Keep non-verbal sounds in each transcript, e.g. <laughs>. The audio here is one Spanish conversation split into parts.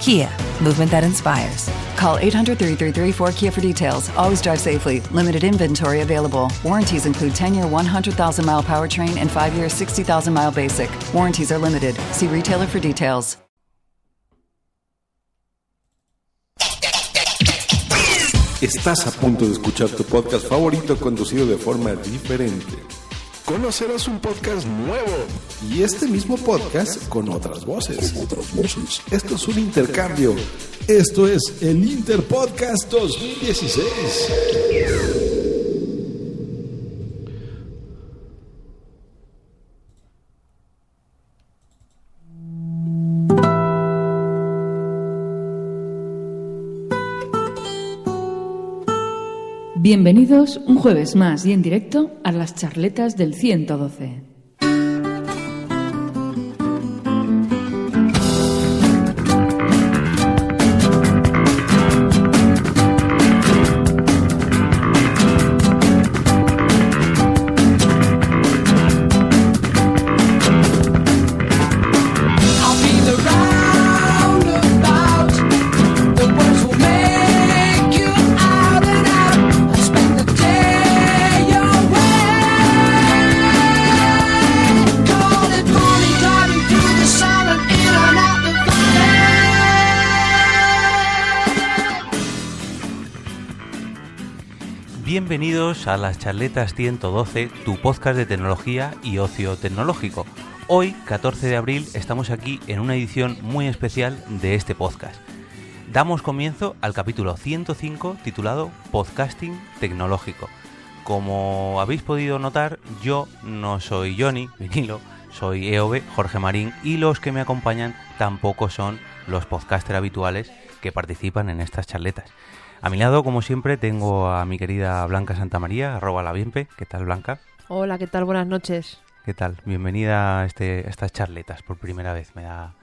Kia, movement that inspires. Call 800 333 4KIA for details. Always drive safely. Limited inventory available. Warranties include 10 year 100,000 mile powertrain and 5 year 60,000 mile basic. Warranties are limited. See retailer for details. Estás a punto de escuchar tu podcast favorito conducido de forma diferente. Conocerás un podcast nuevo y este mismo podcast con otras voces. Esto es un intercambio. Esto es el Interpodcast 2016. Bienvenidos un jueves más y en directo a las charletas del 112. Bienvenidos a las charletas 112, tu podcast de tecnología y ocio tecnológico. Hoy, 14 de abril, estamos aquí en una edición muy especial de este podcast. Damos comienzo al capítulo 105 titulado Podcasting Tecnológico. Como habéis podido notar, yo no soy Johnny, <laughs> vinilo, soy EOB, Jorge Marín, y los que me acompañan tampoco son los podcasters habituales que participan en estas charletas. A mi lado, como siempre, tengo a mi querida Blanca Santamaría, arroba la Bienpe. ¿Qué tal, Blanca? Hola, ¿qué tal? Buenas noches. ¿Qué tal? Bienvenida a, este, a estas charletas por primera vez. Me da,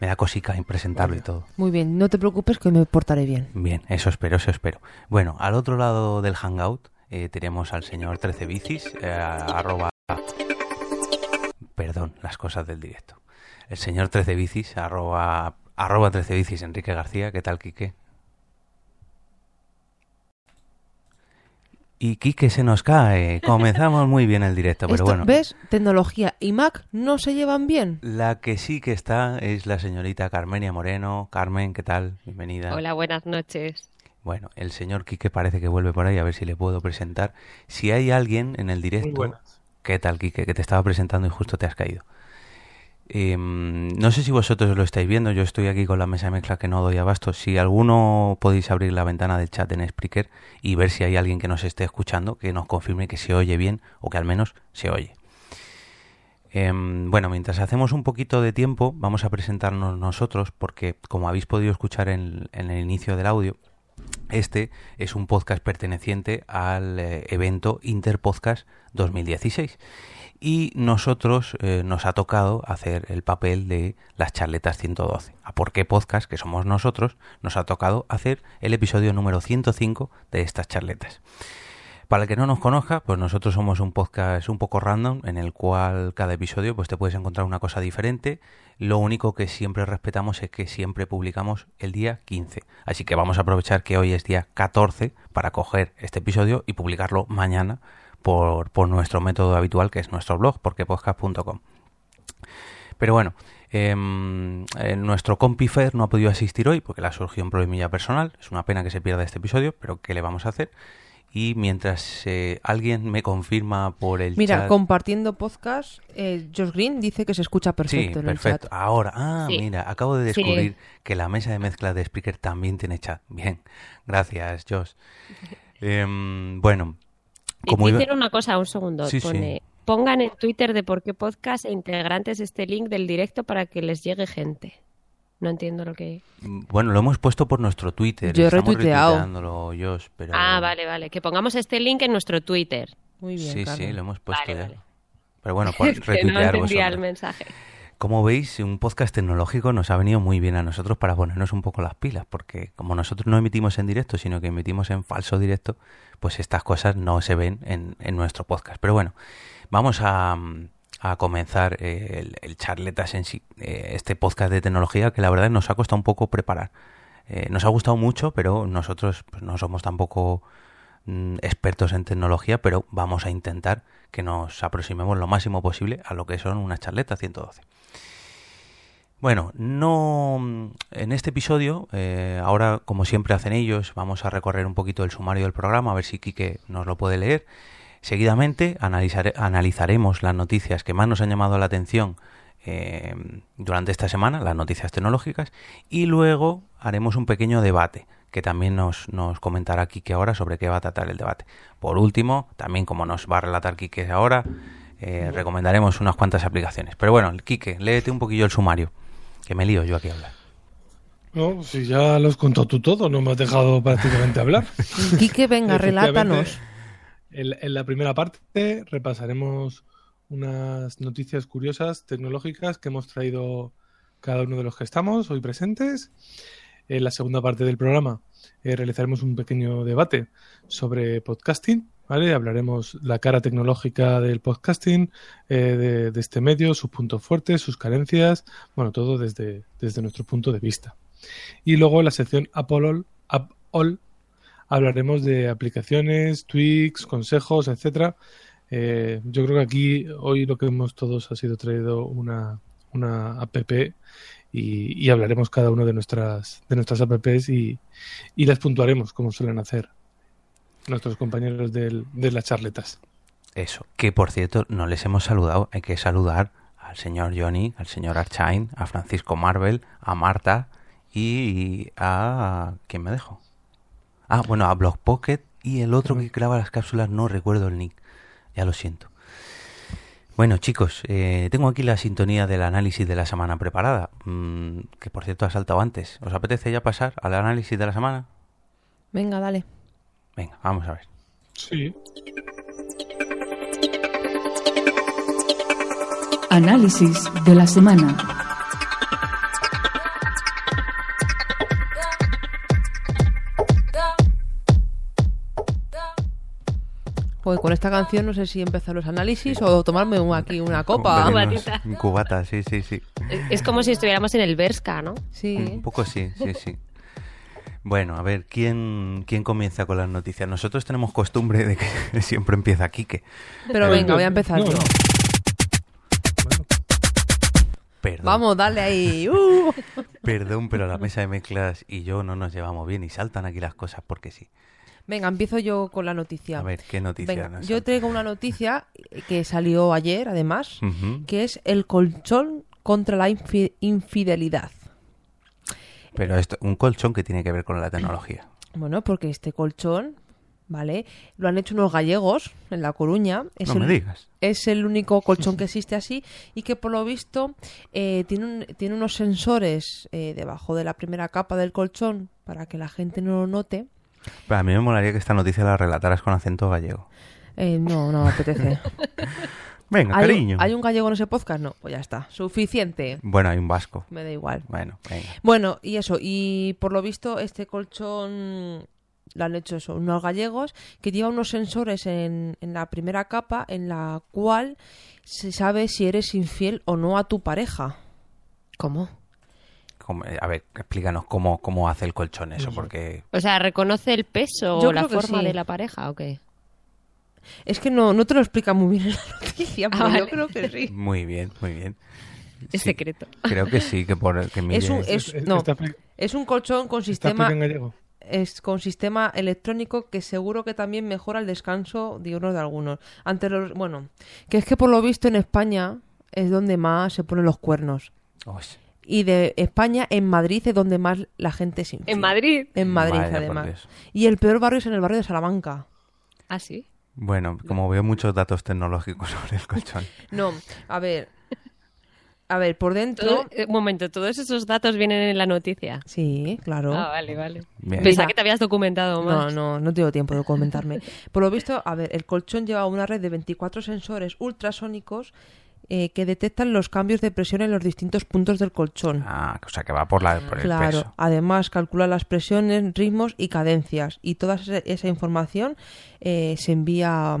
me da cosica impresentarlo y todo. Muy bien, no te preocupes que me portaré bien. Bien, eso espero, eso espero. Bueno, al otro lado del Hangout eh, tenemos al señor 13 Bicis, eh, arroba... Perdón, las cosas del directo. El señor 13 Bicis, arroba, arroba 13 Bicis, Enrique García. ¿Qué tal, Quique? Y Quique se nos cae. Comenzamos muy bien el directo, pero Esto, bueno. ¿Ves? Tecnología y Mac no se llevan bien. La que sí que está es la señorita Carmenia Moreno. Carmen, ¿qué tal? Bienvenida. Hola, buenas noches. Bueno, el señor Quique parece que vuelve por ahí, a ver si le puedo presentar. Si hay alguien en el directo... ¿Qué tal, Quique? Que te estaba presentando y justo te has caído. Em, no sé si vosotros lo estáis viendo, yo estoy aquí con la mesa de mezcla que no doy abasto. Si alguno podéis abrir la ventana del chat en Spreaker y ver si hay alguien que nos esté escuchando, que nos confirme que se oye bien o que al menos se oye. Em, bueno, mientras hacemos un poquito de tiempo, vamos a presentarnos nosotros, porque como habéis podido escuchar en, el inicio del audio, este es un podcast perteneciente al eh, evento Interpodcast 2016 y nosotros eh, nos ha tocado hacer el papel de las charletas 112. ¿A por qué podcast, que somos nosotros, nos ha tocado hacer el episodio número 105 de estas charletas? Para el que no nos conozca, pues nosotros somos un podcast un poco random en el cual cada episodio pues te puedes encontrar una cosa diferente. Lo único que siempre respetamos es que siempre publicamos el día 15. Así que vamos a aprovechar que hoy es día 14 para coger este episodio y publicarlo mañana por, por nuestro método habitual que es nuestro blog, porquepodcast.com. Pero bueno, em, eh, nuestro compi Fer no ha podido asistir hoy porque le ha surgido un problemilla personal. Es una pena que se pierda este episodio, pero ¿qué le vamos a hacer? Y mientras eh, alguien me confirma por el Mira, chat... compartiendo podcast, eh, Josh Green dice que se escucha perfecto sí, en el perfecto. chat. Ahora, ah, Sí. mira, acabo de Sí. descubrir que la mesa de mezcla de Spreaker también tiene chat. Bien, gracias, Josh. <laughs> Em, bueno, como y iba- una cosa, un segundo. Sí, sí. pone, Pongan en Twitter de por qué podcast e integrantes este link del directo para que les llegue gente. No entiendo lo que... Bueno, lo hemos puesto por nuestro Twitter. Yo he estamos retuiteado. Josh, pero... Ah, vale, vale. Que pongamos este link en nuestro Twitter. Muy bien, Sí, Carmen. sí, lo hemos puesto Vale, ya. vale. Pero bueno, <laughs> por Es que no retuitear entendía el mensaje. Como veis, un podcast tecnológico nos ha venido muy bien a nosotros para ponernos un poco las pilas, porque como nosotros no emitimos en directo, sino que emitimos en falso directo, pues estas cosas no se ven en, en nuestro podcast. Pero bueno, vamos a, a comenzar eh, el, el charletas en sí, eh, este podcast de tecnología que la verdad nos ha costado un poco preparar. Eh, nos ha gustado mucho, pero nosotros pues, no somos tampoco mm, expertos en tecnología, pero vamos a intentar que nos aproximemos lo máximo posible a lo que son unas charletas 112. Bueno, no en este episodio, eh, ahora como siempre hacen ellos, vamos a recorrer un poquito el sumario del programa, a ver si Quique nos lo puede leer. Seguidamente analizare- analizaremos las noticias que más nos han llamado la atención eh, durante esta semana, las noticias tecnológicas, y luego haremos un pequeño debate que también nos, nos comentará Quique ahora sobre qué va a tratar el debate. Por último, también como nos va a relatar Quique ahora, eh, recomendaremos unas cuantas aplicaciones. Pero bueno, Quique, léete un poquillo el sumario, que me lío yo aquí a hablar. No, si ya lo has contado tú todo, no me has dejado <laughs> prácticamente hablar. Quique, venga, relátanos. En, en la primera parte repasaremos unas noticias curiosas tecnológicas que hemos traído cada uno de los que estamos hoy presentes. En la segunda parte del programa eh, realizaremos un pequeño debate sobre podcasting. ¿Vale? Hablaremos la cara tecnológica del podcasting, eh, de, este medio, sus puntos fuertes, sus carencias, bueno, todo desde, desde nuestro punto de vista. Y luego la sección Apple All, App All hablaremos de aplicaciones, tweaks, consejos, etcétera. Eh, yo creo que aquí hoy lo que hemos todos ha sido traído una, una app y, hablaremos cada uno de nuestras de nuestras apps y las puntuaremos como suelen hacer nuestros compañeros del- de las charletas. Eso, que por cierto, no les hemos saludado. Hay que saludar al señor Johnny, al señor Archain, a Francisco Marvel, a Marta y a... ¿Quién me dejo? Ah, bueno, a Block Pocket y el otro que graba las cápsulas, no recuerdo el nick. Ya lo siento. Bueno, chicos, eh, tengo aquí la sintonía del análisis de la semana preparada, mm, que por cierto ha saltado antes. ¿Os apetece ya pasar al análisis de la semana? Venga, dale. Venga, vamos a ver. Sí. Análisis de la semana. Pues con esta canción no sé si empezar los análisis o tomarme un- aquí una copa. Cubatita. cubata, sí, sí, sí. Es- Es como si estuviéramos en el Berska, ¿no? Sí. Un poco sí, sí, sí. Bueno, a ver, ¿quién, ¿quién comienza con las noticias? Nosotros tenemos costumbre de que <laughs> siempre empieza Quique. Pero venga, voy a empezar No, yo. no. Bueno, Perdón, Vamos, dale ahí. <laughs> Uh. perdón, pero la mesa de mezclas y yo no nos llevamos bien y saltan aquí las cosas porque sí. Venga, empiezo yo con la noticia. A ver, ¿qué noticia Venga, nos yo traigo una noticia que salió ayer, además, que es el colchón contra la infi- infidelidad. Pero esto, un colchón que tiene que ver con la tecnología. Bueno, porque este colchón, ¿vale? Lo han hecho unos gallegos en La Coruña. Es No el, me digas. Es el único colchón que existe así y que por lo visto eh, tiene, un- tiene unos sensores eh, debajo de la primera capa del colchón para que la gente no lo note. Pero a mí me molaría que esta noticia la relataras con acento gallego. Eh, no, no me apetece. <laughs> Venga, ¿Hay, cariño. ¿Hay un gallego en ese podcast? No, pues ya está. Suficiente. Bueno, hay un vasco. Me da igual. Bueno, venga. Bueno, y eso, y por lo visto este colchón lo han hecho eso, unos gallegos que lleva unos sensores en, en la primera capa en la cual se sabe si eres infiel o no a tu pareja. ¿Cómo? Eh, a ver, explícanos cómo, cómo hace el colchón eso, porque... O sea, ¿reconoce el peso Yo o la forma sí. de la pareja o qué? Es que no, no te lo explica muy bien en la noticia, <laughs> pero Ah, yo vale. creo que sí. Muy bien, muy bien. Es Sí, secreto. Creo que sí, que por que mire... Es un, es, no, es un colchón con ¿Está sistema... es con sistema electrónico que seguro que también mejora el descanso diurno de algunos. Ante los, bueno, que es que por lo visto en España es donde más se ponen los cuernos. Uy, Y de España, en Madrid es donde más la gente se infiel. En Madrid. En Madrid, además. Y el peor barrio es en el barrio de Salamanca. ¿Ah, sí? Bueno, como veo muchos datos tecnológicos <laughs> sobre el colchón. No, a ver. A ver, por dentro. Todo- eh, un momento, ¿todos esos datos vienen en la noticia? Sí, claro. Ah, vale, vale. Bien. Pensaba que te habías documentado No, más. no, no tengo tiempo de comentarme. Por lo visto, a ver, el colchón lleva una red de 24 sensores ultrasónicos eh, que detectan los cambios de presión en los distintos puntos del colchón. Ah, o sea que va por, la, por el Claro, peso. además calcula las presiones, ritmos y cadencias. Y toda esa, esa información eh, se envía,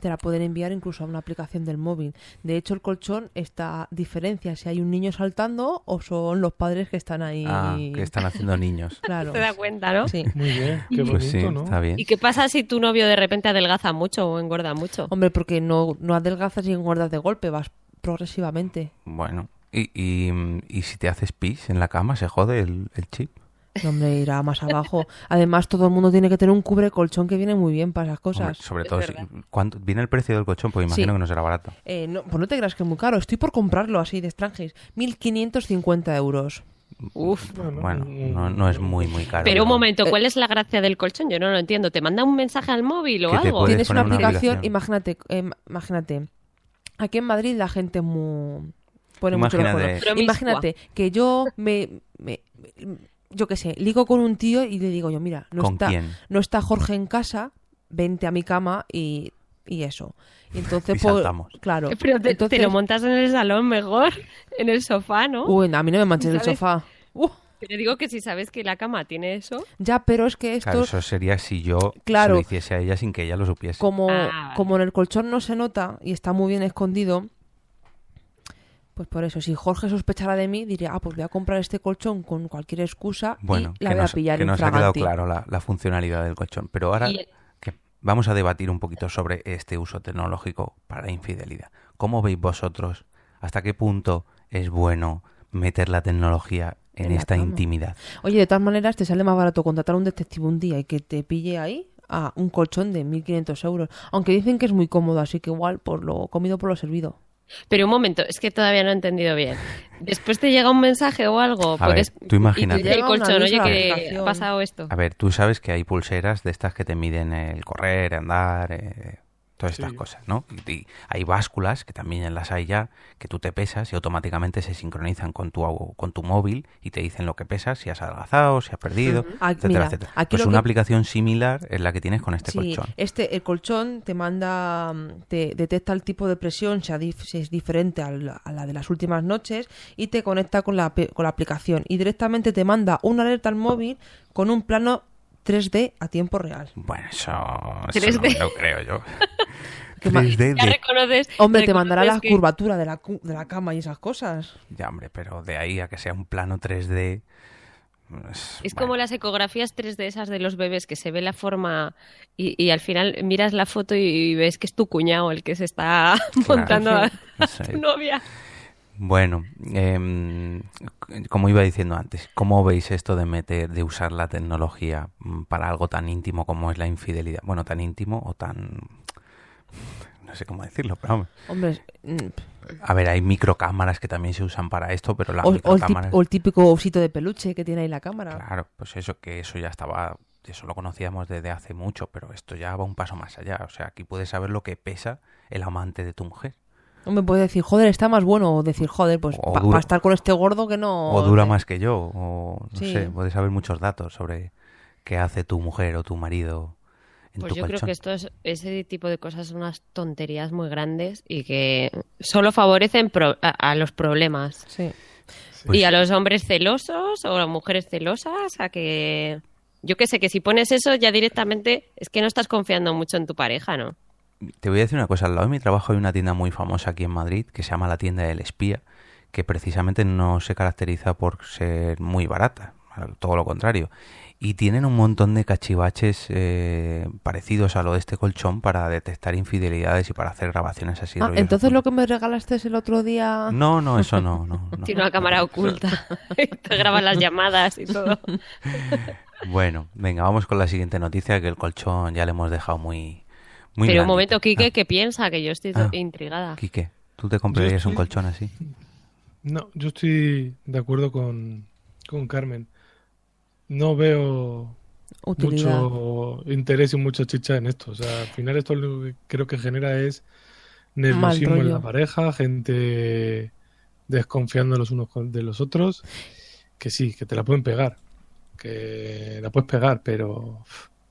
te la pueden enviar incluso a una aplicación del móvil. De hecho, el colchón está diferencia si hay un niño saltando o son los padres que están ahí. Ah, que están haciendo niños. <laughs> Claro. Te das cuenta, ¿no? Sí. Muy bien, qué bonito, Pues sí, ¿no? está bien. ¿Y qué pasa si tu novio de repente adelgaza mucho o engorda mucho? Hombre, porque no, no adelgazas y engordas de golpe, vas progresivamente. Bueno, y, y, y si te haces pis en la cama, se jode el, el chip. No, Hombre, irá más abajo. Además, todo el mundo tiene que tener un cubre colchón que viene muy bien para esas Hombre, cosas. sobre Es todo, si. ¿cuánto, ¿viene el precio del colchón? Pues imagino Sí. que no será barato. Eh, no, pues no te creas que es muy caro. Estoy por comprarlo así de extranjeros. 1.550 euros. Uf. Bueno, no, no es muy, muy caro. Pero un momento, ¿cuál es la gracia del colchón? Yo no lo entiendo. ¿Te manda un mensaje al móvil o algo? Tienes una una aplicación, aplicación. imagínate, eh, imagínate. Aquí en Madrid la gente muy pone mucho los Imagínate. Promiscua. Imagínate que yo me, me- yo qué sé, ligo con un tío y le digo yo, mira, no ¿Con está quién? no está Jorge en casa, vente a mi cama y, y eso. <laughs> Y entonces Y pues, claro. Pero te, entonces, te lo montas en el salón mejor, <laughs> en el sofá, ¿no? Uy, a mí no me manches el sofá. Uh, Pero digo que si sabes que la cama tiene eso, ya, pero es que esto Claro, eso sería si yo Claro. se lo hiciese a ella sin que ella lo supiese. como, Ah, vale. como en el colchón no se nota y está muy bien escondido, pues por eso, si Jorge sospechara de mí, diría, ah, pues voy a comprar este colchón con cualquier excusa Bueno, y la voy a nos, pillar que nos ha quedado claro la, la funcionalidad del colchón. Pero ahora que vamos a debatir un poquito sobre este uso tecnológico para infidelidad. ¿Cómo veis vosotros? ¿Hasta qué punto es bueno meter la tecnología en, En esta cama. intimidad? Oye, de todas maneras, te sale más barato contratar a un detective un día y que te pille ahí a un colchón de 1.500 euros. Aunque dicen que es muy cómodo, así que igual por lo comido por lo servido. Pero un momento, es que todavía no he entendido bien. Después te llega un mensaje o algo. A ver, tú imagínate. Y te dice el colchón, oye, que ha pasado esto. A ver, tú sabes que hay pulseras de estas que te miden el correr, andar, eh, todas estas Sí. cosas, ¿no? Y, y hay básculas, que también las hay ya, que tú te pesas y automáticamente se sincronizan con tu, con tu móvil y te dicen lo que pesas, si has adelgazado, si has perdido, Ah, etcétera, mira, etcétera. aquí Pues una que- aplicación similar es la que tienes con este Sí, colchón. este, el colchón te manda, mm, te detecta el tipo de presión, si, es diferente al- a la de las últimas noches, y te conecta con la, pe- con la aplicación. Y directamente te manda una alerta al móvil con un plano 3D a tiempo real. Bueno, eso, eso 3D. no lo creo yo. <laughs> ¿Qué ma- 3D Ya de... reconoces. Hombre, te mandará la que- curvatura de la, cu- de la cama y esas cosas. Ya, hombre, pero de ahí a que sea un plano 3D... pues, Es bueno. como las ecografías 3D esas de los bebés que se ve la forma y, y al final miras la foto y ves que es tu cuñado el que se está <laughs> montando a, a sí. tu novia. Bueno, em, como iba diciendo antes, ¿cómo veis esto de meter, de usar la tecnología mm, para algo tan íntimo como es la infidelidad? Bueno, tan íntimo o tan... No sé cómo decirlo, pero vamos. Hombre, mm, A ver, hay microcámaras que también se usan para esto, pero las o, o el tip- microcámaras... o el típico osito de peluche que tiene ahí la cámara. Claro, pues eso que eso ya estaba, eso lo conocíamos desde hace mucho, pero esto ya va un paso más allá. O sea, aquí puedes saber lo que pesa el amante de tu mujer. No me puede decir, joder, está más bueno. O decir, joder, pues para dura- estar con este gordo que no. O dura más que yo, o no Sí. sé, puedes saber muchos datos sobre qué hace tu mujer o tu marido en Pues tu yo creo que esto es, ese tipo de cosas son unas tonterías muy grandes y que solo favorecen pro- a, a los problemas. Sí. Pues- y a los hombres celosos o a las mujeres celosas, a que... Yo que sé, que si pones eso ya directamente es que no estás confiando mucho en tu pareja, ¿no? Te voy a decir una cosa, al lado de mi trabajo hay una tienda muy famosa aquí en Madrid que se llama la tienda del espía, que precisamente no se caracteriza por ser muy barata, todo lo contrario. Y tienen un montón de cachivaches eh, parecidos a lo de este colchón para detectar infidelidades y para hacer grabaciones así. Ah, entonces lo que me regalaste el otro día. No, no, eso no, no. no. <laughs> Tiene una cámara oculta. <laughs> Te graban las llamadas y todo. <laughs> Bueno, venga, vamos con la siguiente noticia, que el colchón ya le hemos dejado muy... muy Pero un momento, Quique, Ah, ¿qué piensa? Que yo estoy Ah. intrigada. Quique, ¿tú te comprarías un colchón así? No, yo estoy de acuerdo con, con Carmen. No veo Utilidad. mucho interés y mucha chicha en esto. O sea, al final esto lo que creo que genera es nerviosismo en la pareja, gente desconfiando los unos con- de los otros, que sí, que te la pueden pegar, que la puedes pegar, pero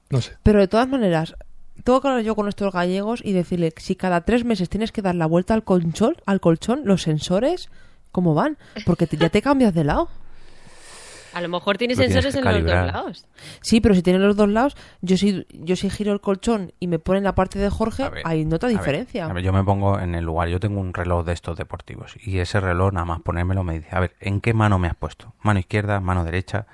no sé. Pero de todas maneras, tengo que hablar yo con estos gallegos y decirle si cada tres meses tienes que dar la vuelta al colchón, al colchón, los sensores, ¿cómo van? Porque te- ya te cambias de lado. A lo mejor tiene sensores en los dos lados. Sí, pero si tienen los dos lados, yo si, yo si giro el colchón y me ponen la parte de Jorge, ver, hay nota a ver, diferencia. a ver, yo me pongo en el lugar, yo tengo un reloj de estos deportivos y ese reloj nada más ponérmelo me dice, a ver, ¿en qué mano me has puesto? Mano izquierda, mano derecha,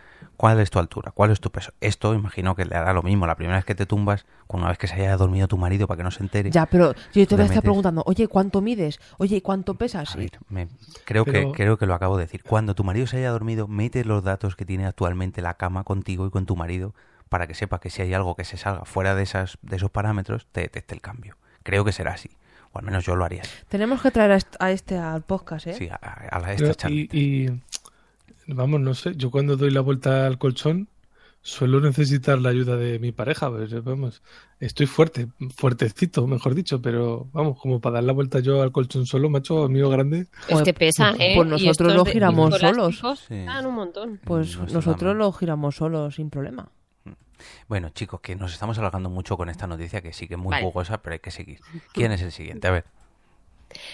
¿cuál es tu altura? ¿Cuál es tu peso? Esto imagino que le hará lo mismo la primera vez que te tumbas, una vez que se haya dormido tu marido para que no se entere. Ya, pero yo te voy a estar metes- preguntando, oye, ¿cuánto mides? Oye, ¿cuánto pesas? A ver, me- creo, Pero- que, creo que lo acabo de decir. Cuando tu marido se haya dormido, mete los datos que tiene actualmente la cama contigo y con tu marido para que sepa que si hay algo que se salga fuera de, esas, de esos parámetros, te detecte el cambio. Creo que será así. O al menos yo lo haría. así. Tenemos que traer a est- a este al podcast, ¿eh? Sí, a, a a Pero- esta charla. y, y, vamos, no sé, yo cuando doy la vuelta al colchón suelo necesitar la ayuda de mi pareja, pues, vamos, estoy fuerte, fuertecito, mejor dicho, pero vamos, como para dar la vuelta yo al colchón solo, macho, amigo grande, Es que pesan, ¿eh? Pues nosotros lo giramos solos. Sí. un montón. Pues No nosotros lo giramos solos sin problema. Bueno, chicos, que nos estamos alargando mucho con esta noticia que sí que es muy Vale. jugosa, pero hay que seguir. ¿Quién es el siguiente? A ver.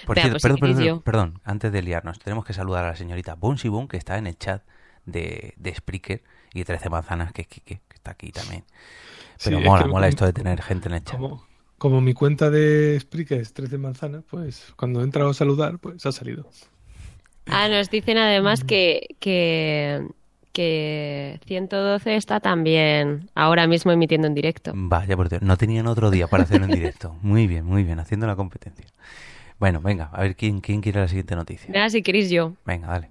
Por cierto, pues perdón, perdón, perdón, antes de liarnos, tenemos que saludar a la señorita Bonsi Boon, que está en el chat de, de Spreaker, y 13 manzanas, que es Kike, que está aquí también. Pero Sí, es mola, que mola como- esto de tener gente en el chat. como, como mi cuenta de Spreaker es 13 manzanas, pues cuando he entrado a saludar, pues ha salido. Ah, nos dicen además que, que, que 112 está también ahora mismo emitiendo en directo. Vaya, por Dios, no tenían otro día para hacerlo en directo. <laughs> Muy bien, muy bien, haciendo la competencia. Bueno, venga, a ver quién, quién quiere la siguiente noticia. Nada, si queréis yo. Venga, dale.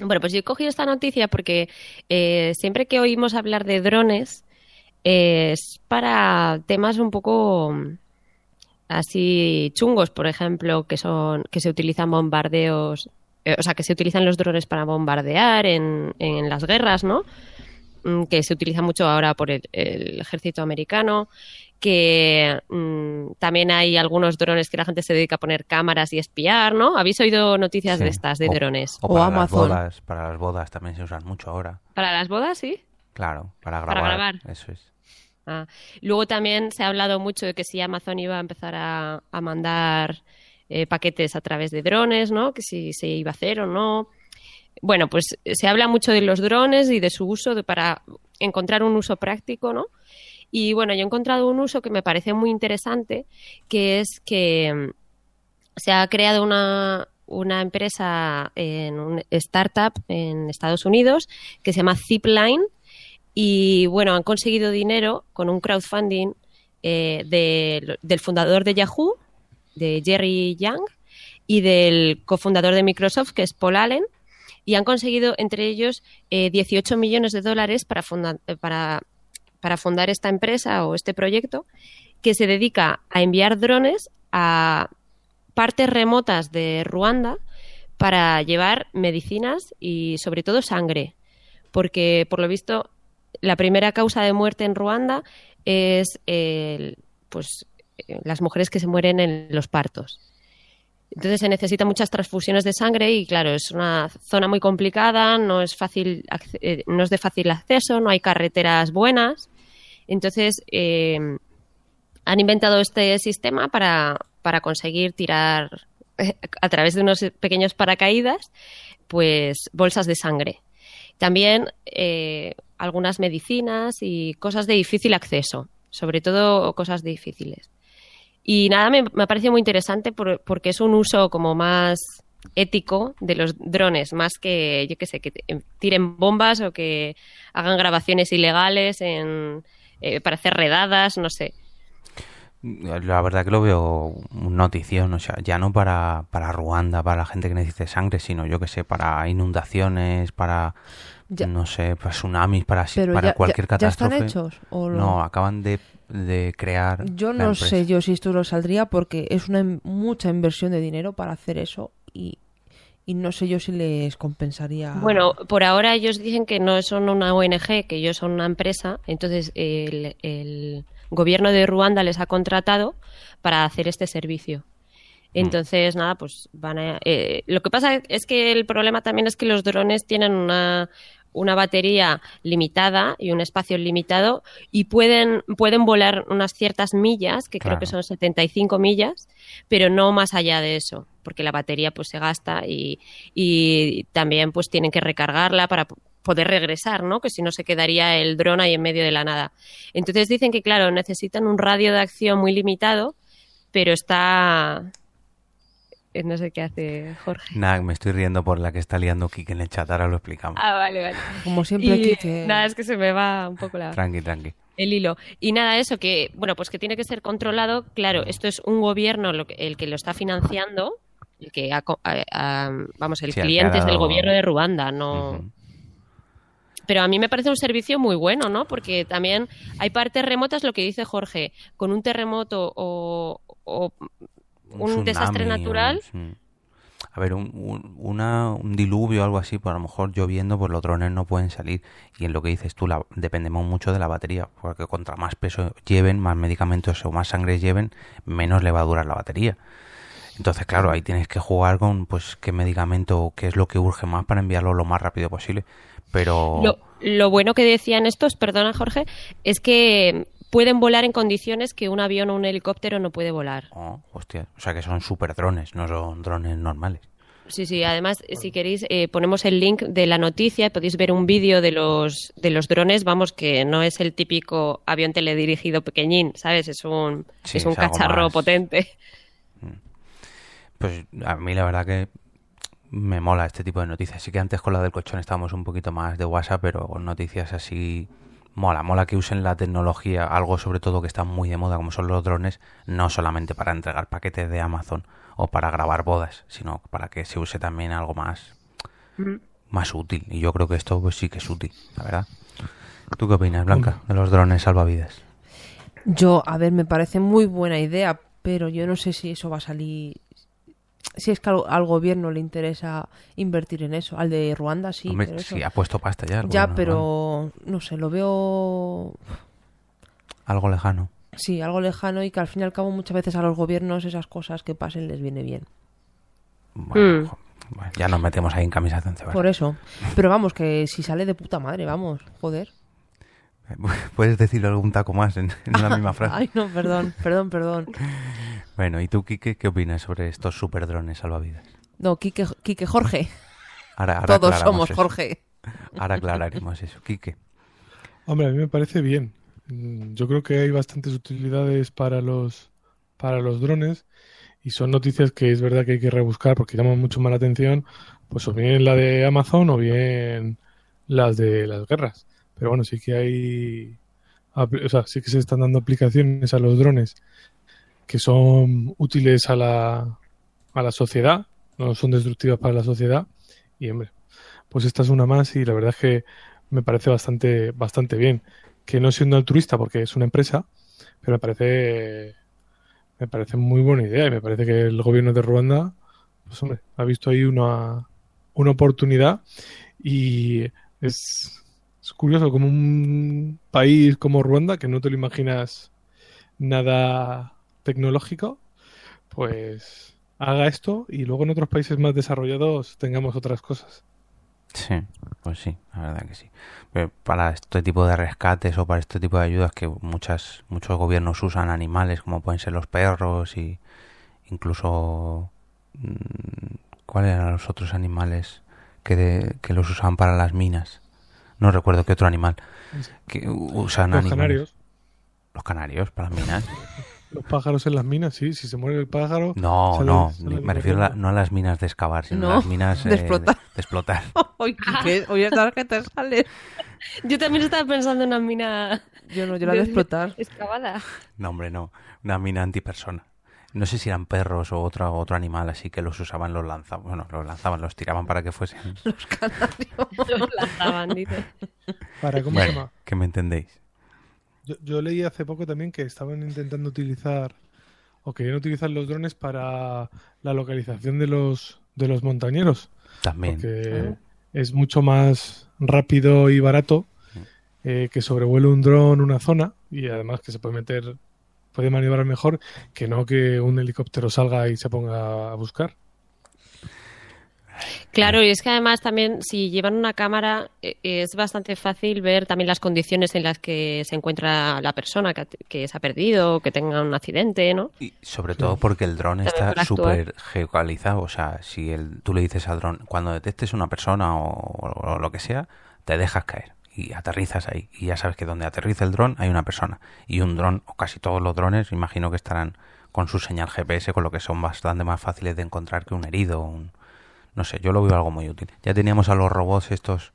Bueno, pues yo he cogido esta noticia porque eh, siempre que oímos hablar de drones eh, es para temas un poco mm, así chungos, por ejemplo, que son que se utilizan bombardeos, eh, o sea, que se utilizan los drones para bombardear en, en las guerras, ¿no? Mm, Que se utiliza mucho ahora por el, el ejército americano, que mm, también hay algunos drones que la gente se dedica a poner cámaras y espiar, ¿no? ¿Habéis oído noticias Sí. de estas de O- drones? O, O para Amazon. las bodas, para las bodas también se usan mucho ahora. Para las bodas, sí. Claro, para Para grabar. grabar. Eso es. Ah, Luego también se ha hablado mucho de que si Amazon iba a empezar a, a mandar eh, paquetes a través de drones, ¿no? Que si se iba a hacer o no. Bueno, pues eh, se habla mucho de los drones y de su uso de- para encontrar un uso práctico, ¿no? Y bueno, yo he encontrado un uso que me parece muy interesante, que es que mm, se ha creado una, una empresa en un startup en Estados Unidos que se llama Zipline y bueno, han conseguido dinero con un crowdfunding eh, de- del fundador de Yahoo, de Jerry Yang, y del cofundador de Microsoft, que es Paul Allen, y han conseguido entre ellos eh, 18 millones de dólares para, funda- eh, para, para fundar esta empresa o este proyecto que se dedica a enviar drones a partes remotas de Ruanda para llevar medicinas y sobre todo sangre, porque por lo visto la primera causa de muerte en Ruanda es pues eh, las mujeres que se mueren en los partos. Entonces se necesitan muchas transfusiones de sangre y claro, es una zona muy complicada, no es fácil, eh, no es de fácil acceso, no hay carreteras buenas. Entonces eh, han inventado este sistema para, para conseguir tirar eh, a través de unos pequeños paracaídas, pues bolsas de sangre. También eh, algunas medicinas y cosas de difícil acceso, sobre todo cosas difíciles. Y nada, me, me ha parecido muy interesante por- porque es un uso como más ético de los drones, más que, yo qué sé, que te- tiren bombas o que hagan grabaciones ilegales en, eh, para hacer redadas, no sé. La verdad que lo veo notición, o sea, ya no para, para Ruanda, para la gente que necesite sangre, sino yo que sé, para inundaciones, para, Ya. no sé, para tsunamis, para, Pero para ya- cualquier ya- ya están catástrofe. hechos, ¿o lo- No, acaban de, de crear. Yo no empresa. sé yo si esto lo saldría porque es una in- mucha inversión de dinero para hacer eso y, y no sé yo si les compensaría. Bueno, por ahora ellos dicen que no son una ONG, que ellos son una empresa. Entonces, el, el gobierno de Ruanda les ha contratado para hacer este servicio. Entonces, nada, pues van a... eh, lo que pasa es que el problema también es que los drones tienen una, una batería limitada y un espacio limitado y pueden, pueden volar unas ciertas millas, que creo que son 75 millas, pero no más allá de eso, porque la batería pues se gasta y, y también pues tienen que recargarla para poder regresar, ¿no? Que si no se quedaría el dron ahí en medio de la nada. Entonces dicen que, claro, necesitan un radio de acción muy limitado, pero está... No sé qué hace Jorge. Nada, me estoy riendo por la que está liando Kike en el chat, ahora lo explicamos. Ah, vale, vale. Como siempre Y. Nada, es que se me va un poco la... Tranqui, tranqui. el hilo. Y nada, eso que, bueno, pues que tiene que ser controlado. Claro, esto es un gobierno lo que- el que lo está financiando, el que, ha co- a- a- vamos, el Sí, cliente es del dado- gobierno de Ruanda, no. Pero a mí me parece un servicio muy bueno, ¿no? Porque también hay partes remotas, lo que dice Jorge, con un terremoto o, o un, desastre tsunami, natural. un-. A ver, un, un- una, un diluvio o algo así, pues a lo mejor lloviendo, pues los drones no pueden salir. Y en lo que dices tú, la, dependemos mucho de la batería, porque contra más peso lleven, más medicamentos o más sangre lleven, menos le va a durar la batería. Entonces, claro, ahí tienes que jugar con, pues, qué medicamento qué es lo que urge más para enviarlo lo más rápido posible. Pero... Lo, lo bueno que decían estos, perdona Jorge, es que pueden volar en condiciones que un avión o un helicóptero no puede volar. Oh, hostia, o sea que son super drones, no son drones normales. Sí, sí, además, si queréis, eh, ponemos el link de la noticia, podéis ver un vídeo de los, de los drones, vamos, que no es el típico avión teledirigido pequeñín, ¿sabes? Es un, Sí, es un es cacharro más- potente. Pues a mí la verdad que me mola este tipo de noticias. Sí que antes con la del colchón estábamos un poquito más de WhatsApp, pero con noticias así mola. Mola que usen la tecnología, algo sobre todo que está muy de moda como son los drones, no solamente para entregar paquetes de Amazon o para grabar bodas, sino para que se use también algo más más útil. Y yo creo que esto pues sí que es útil, la verdad. ¿Tú qué opinas, Blanca, de los drones salvavidas? Yo, a ver, me parece muy buena idea, pero yo no sé si eso va a salir. Si es que al, al gobierno le interesa invertir en eso. Al de Ruanda sí, Hombre, pero eso- sí, ha puesto pasta ya. Ya, pero no sé, lo veo. Algo lejano. Sí, algo lejano y que al fin y al cabo muchas veces a los gobiernos esas cosas que pasen les viene bien. Bueno, Mm. bueno, ya nos metemos ahí en camisa de once varas. Por eso. Pero vamos, que si sale de puta madre, vamos, joder. <laughs> ¿Puedes decir algún taco más en, en una misma frase? Ay, no, perdón, perdón, perdón. <laughs> Bueno, ¿y tú, Kike, qué opinas sobre estos super drones salvavidas? No, Quique, Quique Jorge. Ahora, ahora Todos somos eso. Jorge. Ahora aclararemos eso. Quique. Hombre, a mí me parece bien. Mm, Yo creo que hay bastantes utilidades para los para los drones y son noticias que es verdad que hay que rebuscar porque llaman mucho más la atención, pues o bien la de Amazon o bien las de las guerras. Pero bueno, sí que hay, o sea, sí que se están dando aplicaciones a los drones que son útiles a la a la sociedad, no son destructivas para la sociedad y hombre, pues esta es una más y la verdad es que me parece bastante bastante bien. Que no siendo altruista porque es una empresa pero me parece me parece muy buena idea y me parece que el gobierno de Ruanda pues hombre ha visto ahí una una oportunidad y es, es curioso como un país como Ruanda que no te lo imaginas nada tecnológico pues haga esto y luego en otros países más desarrollados tengamos otras cosas Sí, pues sí, la verdad que sí. Para este tipo de rescates o para este tipo de ayudas que muchas muchos gobiernos usan animales como pueden ser los perros y incluso mm, ¿cuáles eran los otros animales que, de- que los usaban para las minas? No recuerdo qué otro animal que usan los animales. canarios Los canarios para las minas. Los pájaros en las minas, sí, si se muere el pájaro. No, sale- no, sale me refiero a la- no a las minas de excavar, sino No, a las minas de eh, explotar. de explotar. <laughs> Hoy, ¿qué? Hoy es que te sale. Yo también estaba pensando en una mina Yo no, yo la de explotar. excavada. No, hombre, no. Una mina antipersona. No sé si eran perros o otro, otro animal así que los usaban, los lanzaban. Bueno, los lanzaban, los tiraban para que fuesen. <laughs> Los canarios. Lo lanzaban, dice. Para, ¿cómo se llama? que me entendéis. Yo, yo leí hace poco también que estaban intentando utilizar o querían utilizar los drones para la localización de los de los montañeros, También. porque es mucho más rápido y barato eh, que sobrevuele un dron una zona y además que se puede meter puede maniobrar mejor que no que un helicóptero salga y se ponga a buscar. Claro, y es que además también si llevan una cámara eh, es bastante fácil ver también las condiciones en las que se encuentra la persona que, que se ha perdido, que tenga un accidente, ¿no? Y sobre todo porque el dron está súper geocalizado. O sea, si el, tú le dices al dron, cuando detectes una persona o, o lo que sea, te dejas caer y aterrizas ahí. Y ya sabes que donde aterriza el dron hay una persona. Y un dron, o casi todos los drones, imagino que estarán con su señal GPS, con lo que son bastante más fáciles de encontrar que un herido. Un, no sé, yo lo veo algo muy útil. Ya teníamos a los robots estos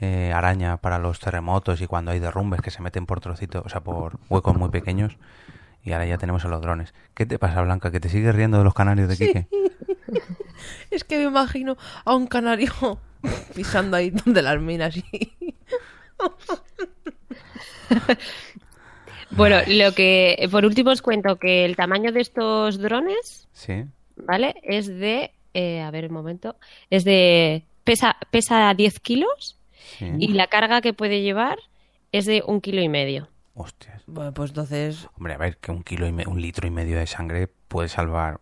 eh, araña para los terremotos y cuando hay derrumbes que se meten por trocitos, o sea, por huecos muy pequeños. Y ahora ya tenemos a los drones. ¿Qué te pasa, Blanca? ¿Que te sigues riendo de los canarios de Quique? <laughs> Es que me imagino a un canario <laughs> pisando ahí donde las minas y... <laughs> Bueno, lo que por último os cuento que el tamaño de estos drones, Sí. ¿vale? Es de, eh, a ver un momento, es de pesa pesa 10 kilos sí. y la carga que puede llevar es de un kilo y medio. Hostias. Bueno, pues entonces... Hombre, a ver, que un kilo y me- un litro y medio de sangre puede salvar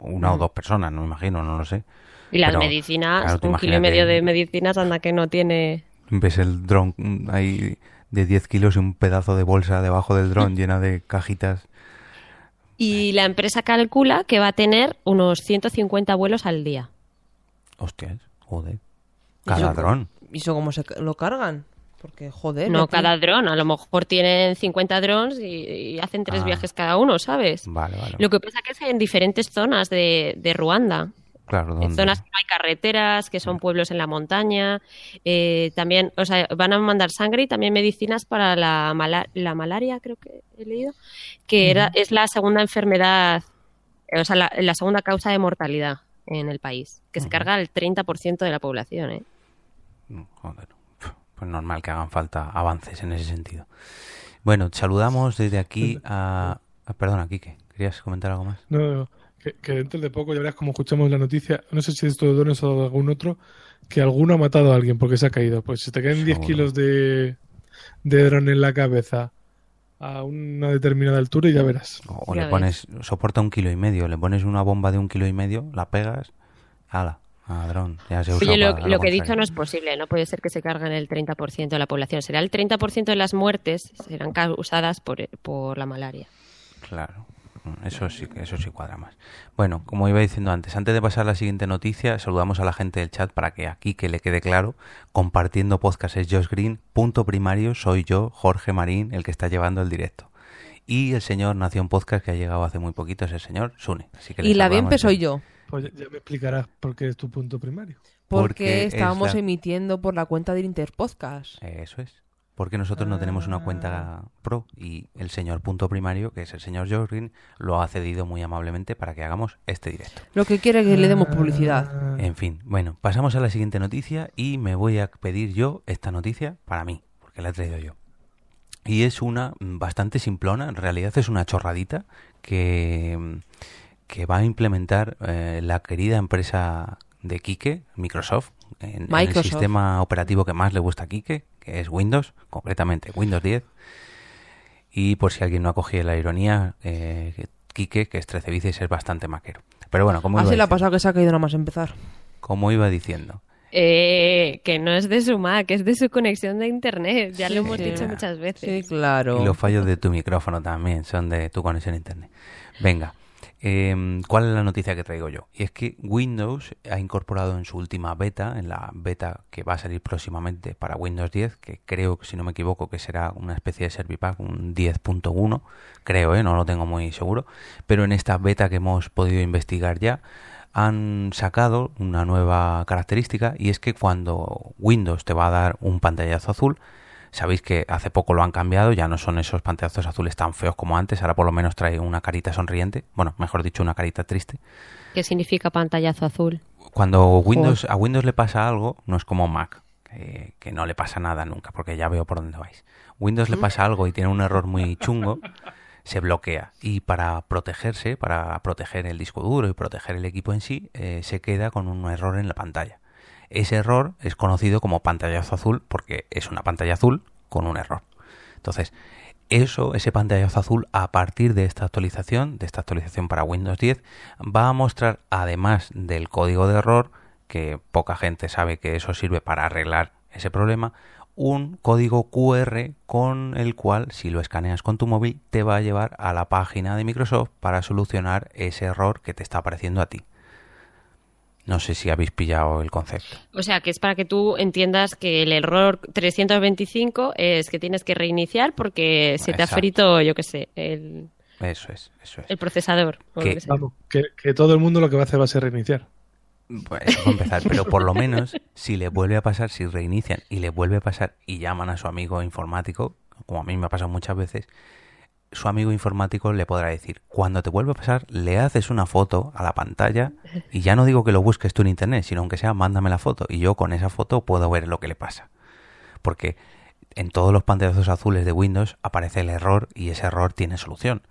una o dos personas, no me imagino, no lo sé. Y las Pero, medicinas, claro, un kilo y medio de medicinas, anda que no tiene. Ves el dron mm, ahí de 10 kilos y un pedazo de bolsa debajo del dron llena de cajitas. Y la empresa calcula que va a tener unos 150 vuelos al día. Hostias, joder. ¿Y Cada eso- dron. ¿Y eso cómo se lo cargan? Porque, joder... No cada dron, a lo mejor tienen 50 drones y, y hacen tres Ah. viajes cada uno, ¿sabes? Vale, vale. Lo que pasa que es en diferentes zonas de, de Ruanda. Claro, En zonas que no hay carreteras, que son pueblos en la montaña. eh, también, o sea, van a mandar sangre y también medicinas para la, mala- la malaria, creo que he leído, que era, es la segunda enfermedad, o sea, la, la segunda causa de mortalidad en el país, que se carga el 30% de la población, ¿eh? Joder. Pues normal que hagan falta avances en ese sentido. Bueno, saludamos desde aquí a... a- perdona, Quique, ¿querías comentar algo más? No, no, que, que dentro de poco ya verás como escuchamos la noticia, no sé si es esto de drones o de algún otro, que alguno ha matado a alguien porque se ha caído. Pues si te caen 10 Seguro. kilos de, de dron en la cabeza a una determinada altura y ya verás. O, o Ya le ves. pones, soporta un kilo y medio, le pones una bomba de un kilo y medio, la pegas, ala, a dron, ya se usa Oye, lo, para lo que he dicho no es posible, no puede ser que se carguen el 30% de la población. Será el 30% de las muertes serán causadas por, por la malaria. Claro, eso sí, eso sí cuadra más. Bueno, como iba diciendo antes, antes de pasar a la siguiente noticia, saludamos a la gente del chat para que aquí que le quede claro, compartiendo podcast es Josh Green, punto primario, soy yo, Jorge Marín, el que está llevando el directo. Y el señor Nación Podcast que ha llegado hace muy poquito es el señor Sune. Así que le Y la bien soy yo. Pues ya, me explicarás por qué es tu punto primario. Porque Porque es estábamos la- emitiendo por la cuenta del Interpodcast. Eso es. Porque nosotros no tenemos una cuenta pro y el señor punto primario, que es el señor Josh Green, lo ha cedido muy amablemente para que hagamos este directo. Lo que quiere es que le demos publicidad. En fin, bueno, pasamos a la siguiente noticia y me voy a pedir yo esta noticia para mí, porque la he traído yo. Y es una bastante simplona, en realidad es una chorradita que, que va a implementar eh, la querida empresa de Quique, Microsoft, en, en el sistema operativo que más le gusta a Quique, que es Windows, concretamente Windows 10. Y por si alguien no ha cogido la ironía, eh, Quique, que es 13 bicis, es bastante maquero. Pero bueno, como iba, Así le ha pasado que se ha caído nada más empezar. como iba diciendo, Eh, que no es de su Mac, es de su conexión de Internet. Ya lo hemos Sí. dicho muchas veces. Sí, claro. Y los fallos de tu micrófono también son de tu conexión a internet. Venga. Em, ¿Cuál es la noticia que traigo yo? Y es que Windows ha incorporado en su última beta, en la beta que va a salir próximamente para Windows 10, que creo, si no me equivoco, que será una especie de Servipack, un 10.1, creo, ¿eh? no lo tengo muy seguro, pero en esta beta que hemos podido investigar ya, han sacado una nueva característica y es que cuando Windows te va a dar un pantallazo azul, Sabéis que hace poco lo han cambiado, ya no son esos pantallazos azules tan feos como antes, ahora por lo menos trae una carita sonriente, bueno, mejor dicho, una carita triste. ¿Qué significa pantallazo azul? Cuando Windows, a Windows le pasa algo, no es como Mac, que, que no le pasa nada nunca, porque ya veo por dónde vais. Windows le pasa algo y tiene un error muy chungo, se bloquea. Y para protegerse, para proteger el disco duro y proteger el equipo en sí, eh, se queda con un error en la pantalla. Ese error es conocido como pantallazo azul porque es una pantalla azul con un error. Entonces, eso, ese pantallazo azul, a partir de esta actualización, de esta actualización para Windows 10, va a mostrar, además del código de error, que poca gente sabe que eso sirve para arreglar ese problema, un código QR con el cual, si lo escaneas con tu móvil, te va a llevar a la página de Microsoft para solucionar ese error que te está apareciendo a ti. No sé si habéis pillado el concepto. O sea, que es para que tú entiendas que el error 325 es que tienes que reiniciar porque se te ha frito, yo qué sé, el, Eso es, eso es. el procesador. Vamos, que, que todo el mundo lo que va a hacer va a ser reiniciar. Pues eso va a empezar, pero por lo menos si le vuelve a pasar, si reinician y le vuelve a pasar y llaman a su amigo informático, como a mí me ha pasado muchas veces, su amigo informático le podrá decir, cuando te vuelve a pasar, le haces una foto a la pantalla y ya no digo que lo busques tú en internet, sino aunque sea, mándame la foto y yo con esa foto puedo ver lo que le pasa. Porque en todos los pantallazos azules de Windows aparece el error y ese error tiene solución.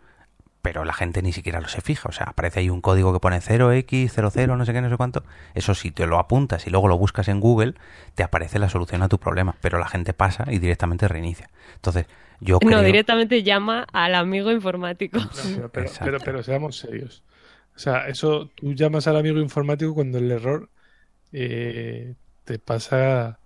Pero la gente ni siquiera lo se fija. O sea, aparece ahí un código que pone 0x00, no sé qué, no sé cuánto. Eso si te lo apuntas y luego lo buscas en Google, te aparece la solución a tu problema. Pero la gente pasa y directamente reinicia. Entonces, yo creo... No, directamente llama al amigo informático. Pero, pero, Exacto. pero, pero seamos serios. O sea, eso tú llamas al amigo informático cuando el error eh, te pasa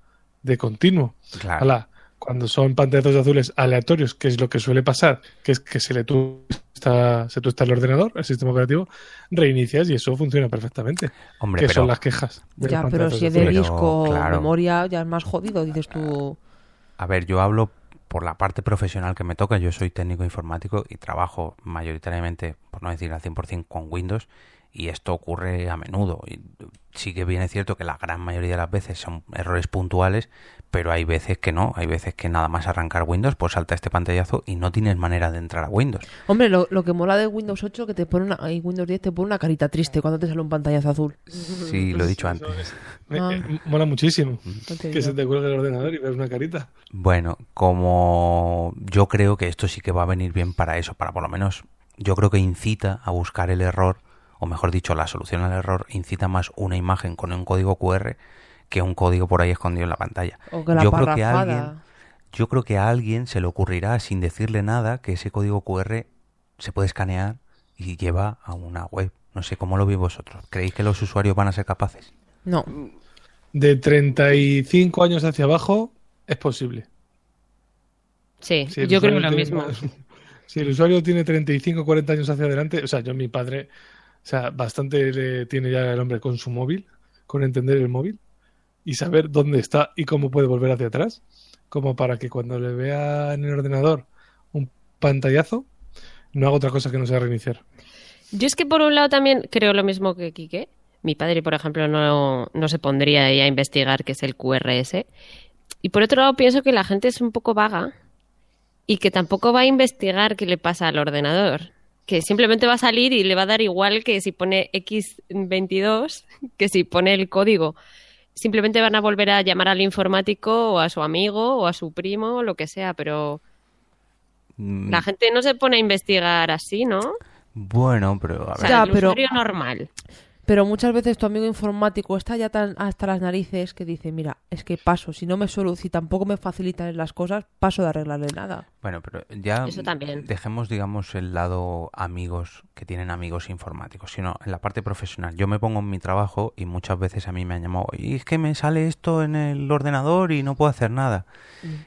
de continuo. Claro. Ala, cuando son pantallazos azules aleatorios, que es lo que suele pasar, que es que se le tuesta, se tuesta el ordenador, el sistema operativo, reinicias y eso funciona perfectamente. Hombre, que pero... son las quejas. de Ya, pero si es de azules. Disco claro. memoria, ya es más jodido, dices tú. A ver, yo hablo por la parte profesional que me toca. Yo soy técnico informático y trabajo mayoritariamente, por no decir al 100% con Windows y esto ocurre a menudo. Y sí que bien es cierto que la gran mayoría de las veces son errores puntuales, pero hay veces que no. Hay veces que nada más arrancar Windows, pues salta este pantallazo y no tienes manera de entrar a Windows. Hombre, lo, lo que mola de Windows 8 que te pone una, y Windows 10 te pone una carita triste cuando te sale un pantallazo azul. Sí, lo he dicho antes. Me- Ah. eh, mola muchísimo que se te cuelgue el ordenador y ver una carita. Bueno, como yo creo que esto sí que va a venir bien para eso, para por lo menos yo creo que incita a buscar el error, o mejor dicho, la solución al error, incita más una imagen con un código QR que un código por ahí escondido en la pantalla. O que la yo creo que a alguien, yo creo que a alguien se le ocurrirá sin decirle nada que ese código QR se puede escanear y lleva a una web. No sé cómo lo veis vosotros. ¿Creéis que los usuarios van a ser capaces? No. De 35 años hacia abajo es posible. Sí, Si yo creo usuario lo tiene mismo. <laughs> Si el usuario tiene 35 40 años hacia adelante, o sea, yo mi padre, o sea, bastante le tiene ya el hombre con su móvil, con entender el móvil y saber dónde está y cómo puede volver hacia atrás, como para que cuando le vea en el ordenador un pantallazo, no haga otra cosa que no sea reiniciar. Yo es que por un lado también creo lo mismo que Quique. Mi padre, por ejemplo, no, no se pondría ahí a investigar qué es el QRS. Y por otro lado pienso que la gente es un poco vaga y que tampoco va a investigar qué le pasa al ordenador. Que simplemente va a salir y le va a dar igual que si pone X22 que si pone el código. Simplemente van a volver a llamar al informático o a su amigo o a su primo o lo que sea, pero Mm, la gente no se pone a investigar así, ¿no? Bueno, pero a O ver. Ya, el pero- usuario normal. Pero muchas veces tu amigo informático está ya tan hasta las narices que dice, mira, es que paso, si no me solo, si tampoco me facilitan las cosas, paso de arreglarle nada. Bueno, pero ya Eso también. dejemos, digamos, el lado amigos que tienen amigos informáticos, sino en la parte profesional. Yo me pongo en mi trabajo y muchas veces a mí me han llamado, y es que me sale esto en el ordenador y no puedo hacer nada.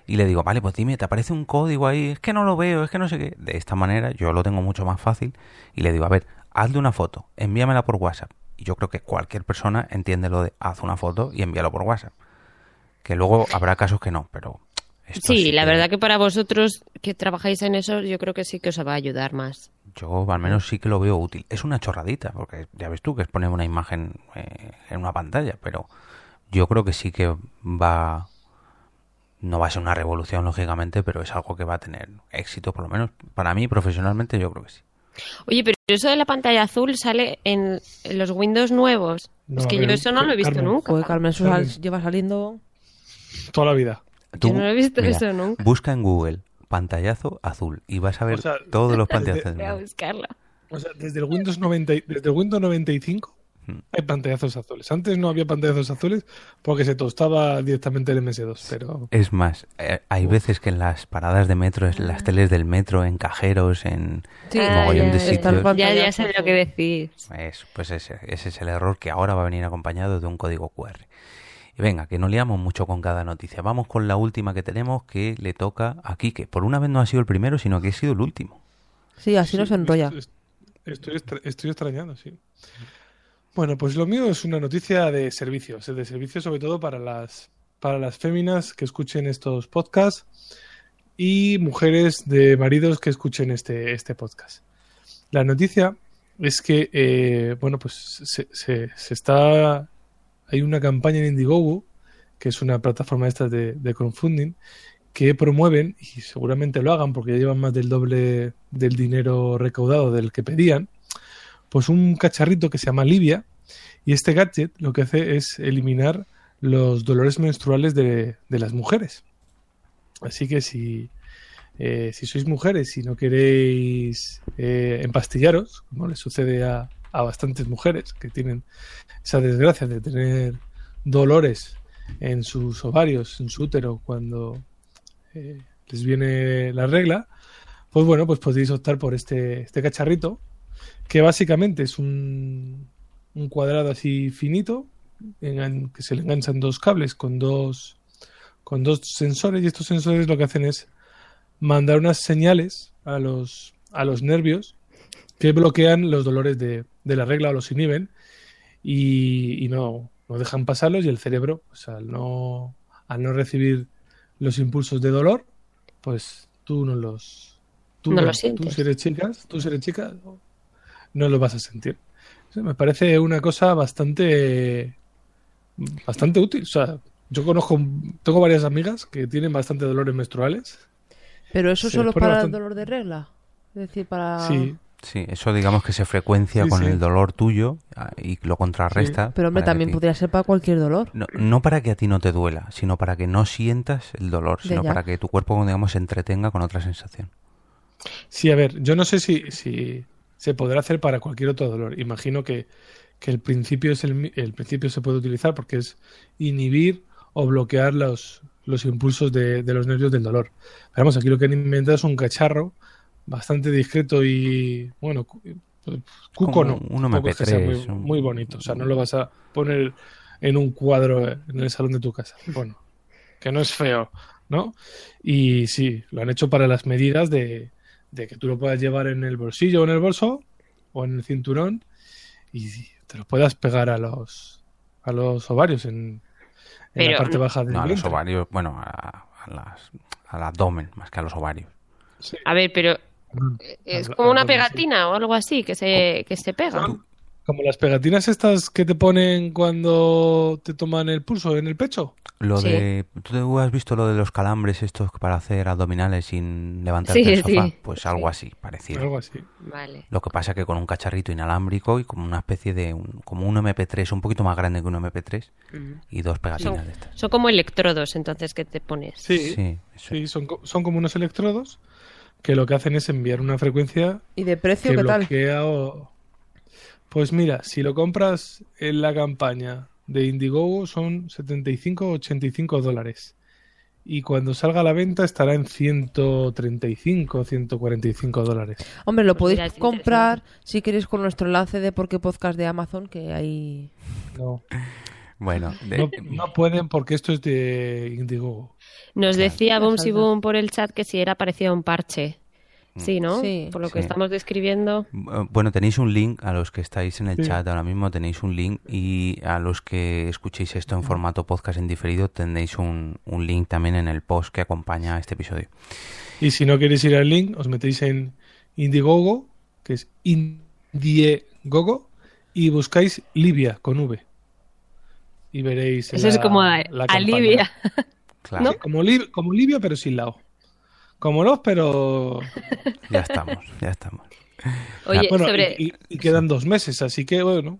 Y le digo, vale, pues dime, te aparece un código ahí, es que no lo veo, es que no sé qué. De esta manera yo lo tengo mucho más fácil y le digo, a ver, hazle una foto, envíamela por WhatsApp. Y yo creo que cualquier persona entiende lo de haz una foto y envíalo por WhatsApp. Que luego habrá casos que no, pero esto Sí, la que- verdad que para vosotros que trabajáis en eso, yo creo que sí que os va a ayudar más. Yo al menos sí que lo veo útil. Es una chorradita, porque ya ves tú que es poner una imagen eh, en una pantalla, pero yo creo que sí que va... No va a ser una revolución, lógicamente, pero es algo que va a tener éxito, por lo menos para mí profesionalmente yo creo que sí. Oye, pero eso de la pantalla azul sale en, en los Windows nuevos. No, es que a yo ver, eso no lo he visto Carmen. nunca. Pues Carmen, eso sal- lleva saliendo. Toda la vida. Yo no he visto eso nunca. Busca en Google pantallazo azul y vas a ver O sea, todos los <laughs> pantallazos. Voy a buscarla. O sea, desde el Windows 90, y- desde el Windows 95 Hmm. Hay pantallazos azules. Antes no había pantallazos azules porque se tostaba directamente el MS2, pero Es más, eh, hay veces que en las paradas de metro, en las teles del metro, en cajeros, en Sí, Ah, mogollón ya, de sitios. Ya, ya sé lo que decís. Es, pues ese, ese es el error que ahora va a venir acompañado de un código QR. Y venga, que no liamos mucho con cada noticia. Vamos con la última que tenemos que le toca a Quique. Por una vez no ha sido el primero, sino que ha sido el último. Sí, así nos Sí, enrolla. est- Estoy, estoy extrañando, sí. Bueno, pues lo mío es una noticia de servicios, de servicios sobre todo para las, para las féminas que escuchen estos podcasts y mujeres de maridos que escuchen este, este podcast. La noticia es que, eh, bueno, pues se, se- está... Hay una campaña en Indiegogo, que es una plataforma esta de, de crowdfunding, que promueven, y seguramente lo hagan porque ya llevan más del doble del dinero recaudado del que pedían, pues un cacharrito que se llama Livia, y este gadget lo que hace es eliminar los dolores menstruales de, de las mujeres. Así que si, eh, si sois mujeres y no queréis eh, empastillaros, como le sucede a, a bastantes mujeres que tienen esa desgracia de tener dolores en sus ovarios, en su útero, cuando eh, les viene la regla, pues bueno, pues podéis optar por este, este cacharrito, que básicamente es un, un cuadrado así finito, engan- que se le enganchan dos cables con dos, con dos sensores, y estos sensores lo que hacen es mandar unas señales a los, a los nervios que bloquean los dolores de, de la regla o los inhiben y, y no, no dejan pasarlos y el cerebro, pues al no, al no recibir los impulsos de dolor, pues tú no los... Tú, No. Tú si eres chicas, tú si eres chica, no, los vas a sentir. O sea, me parece una cosa bastante bastante útil. O sea, yo conozco, tengo varias amigas que tienen bastante dolores menstruales. Pero eso Se solo para bastante- el dolor de regla. Es decir, para. Sí, Sí, eso digamos que se frecuencia Sí, con sí. el dolor tuyo ah, y lo contrarresta. Pero hombre, también ti- podría ser para cualquier dolor. No, no para que a ti no te duela, sino para que no sientas el dolor, sino ya. para que tu cuerpo, digamos, se entretenga con otra sensación. Sí, a ver, yo no sé si, si se podrá hacer para cualquier otro dolor. Imagino que, que el principio es el, el principio se puede utilizar porque es inhibir o bloquear los, los impulsos de, de los nervios del dolor. Pero vamos, aquí lo que han inventado es un cacharro bastante discreto y bueno, cu- cuco no, un tampoco es que sea MP3, muy, un- muy bonito. O sea, no lo vas a poner en un cuadro en el salón de tu casa. Bueno, que no es feo, ¿no? Y sí, lo han hecho para las medidas de, de que tú lo puedas llevar en el bolsillo o en el bolso o en el cinturón y te lo puedas pegar a los a los ovarios en, en Pero la parte baja del No, a los vientre. ovarios, bueno, a, a las, al abdomen más que a los ovarios. Sí. A ver, pero Mm. es como una pegatina o algo así que se, que se pega. Como las pegatinas estas que te ponen cuando te toman el pulso en el pecho. Lo Sí. de, ¿tú has visto lo de los calambres estos para hacer abdominales sin levantarte Sí, del sofá? sí. Pues algo así, parecido. Algo así. Vale. Lo que pasa que con un cacharrito inalámbrico y como una especie de un, como un MP3, un poquito más grande que un MP3 Ujú. y dos pegatinas Son, de estas. son como electrodos entonces que te pones. Sí, Sí, son, son como unos electrodos que lo que hacen es enviar una frecuencia ¿Y de precio que qué tal? o... Pues mira, si lo compras en la campaña de Indiegogo son 75 o 85 dólares. Y cuando salga a la venta estará en 135 145 dólares. Hombre, lo Pues podéis mira, comprar si queréis con nuestro enlace de Porque Podcast de Amazon, que hay... No, Bueno, de- no, no pueden porque esto es de Indiegogo. Nos decía Bumsy saldrá. Boom por el chat que si era parecido a un parche. Sí, ¿no? Sí. Por lo que Sí. estamos describiendo. Eh, Bueno, tenéis un link a los que estáis en el Sí. chat ahora mismo, tenéis un link y a los que escuchéis esto en formato podcast en diferido tenéis un, un link también en el post que acompaña a este episodio. Y si no queréis ir al link, os metéis en Indiegogo, que es Indiegogo, y buscáis Libia con V. Y veréis. Eso es la- como la a- alivia. Claro, Sí, como, Lib- como Libia, pero sin lao. Como los, pero. ya estamos, ya estamos. Oye, Bueno, sobre... y, y- y quedan dos meses, así que bueno.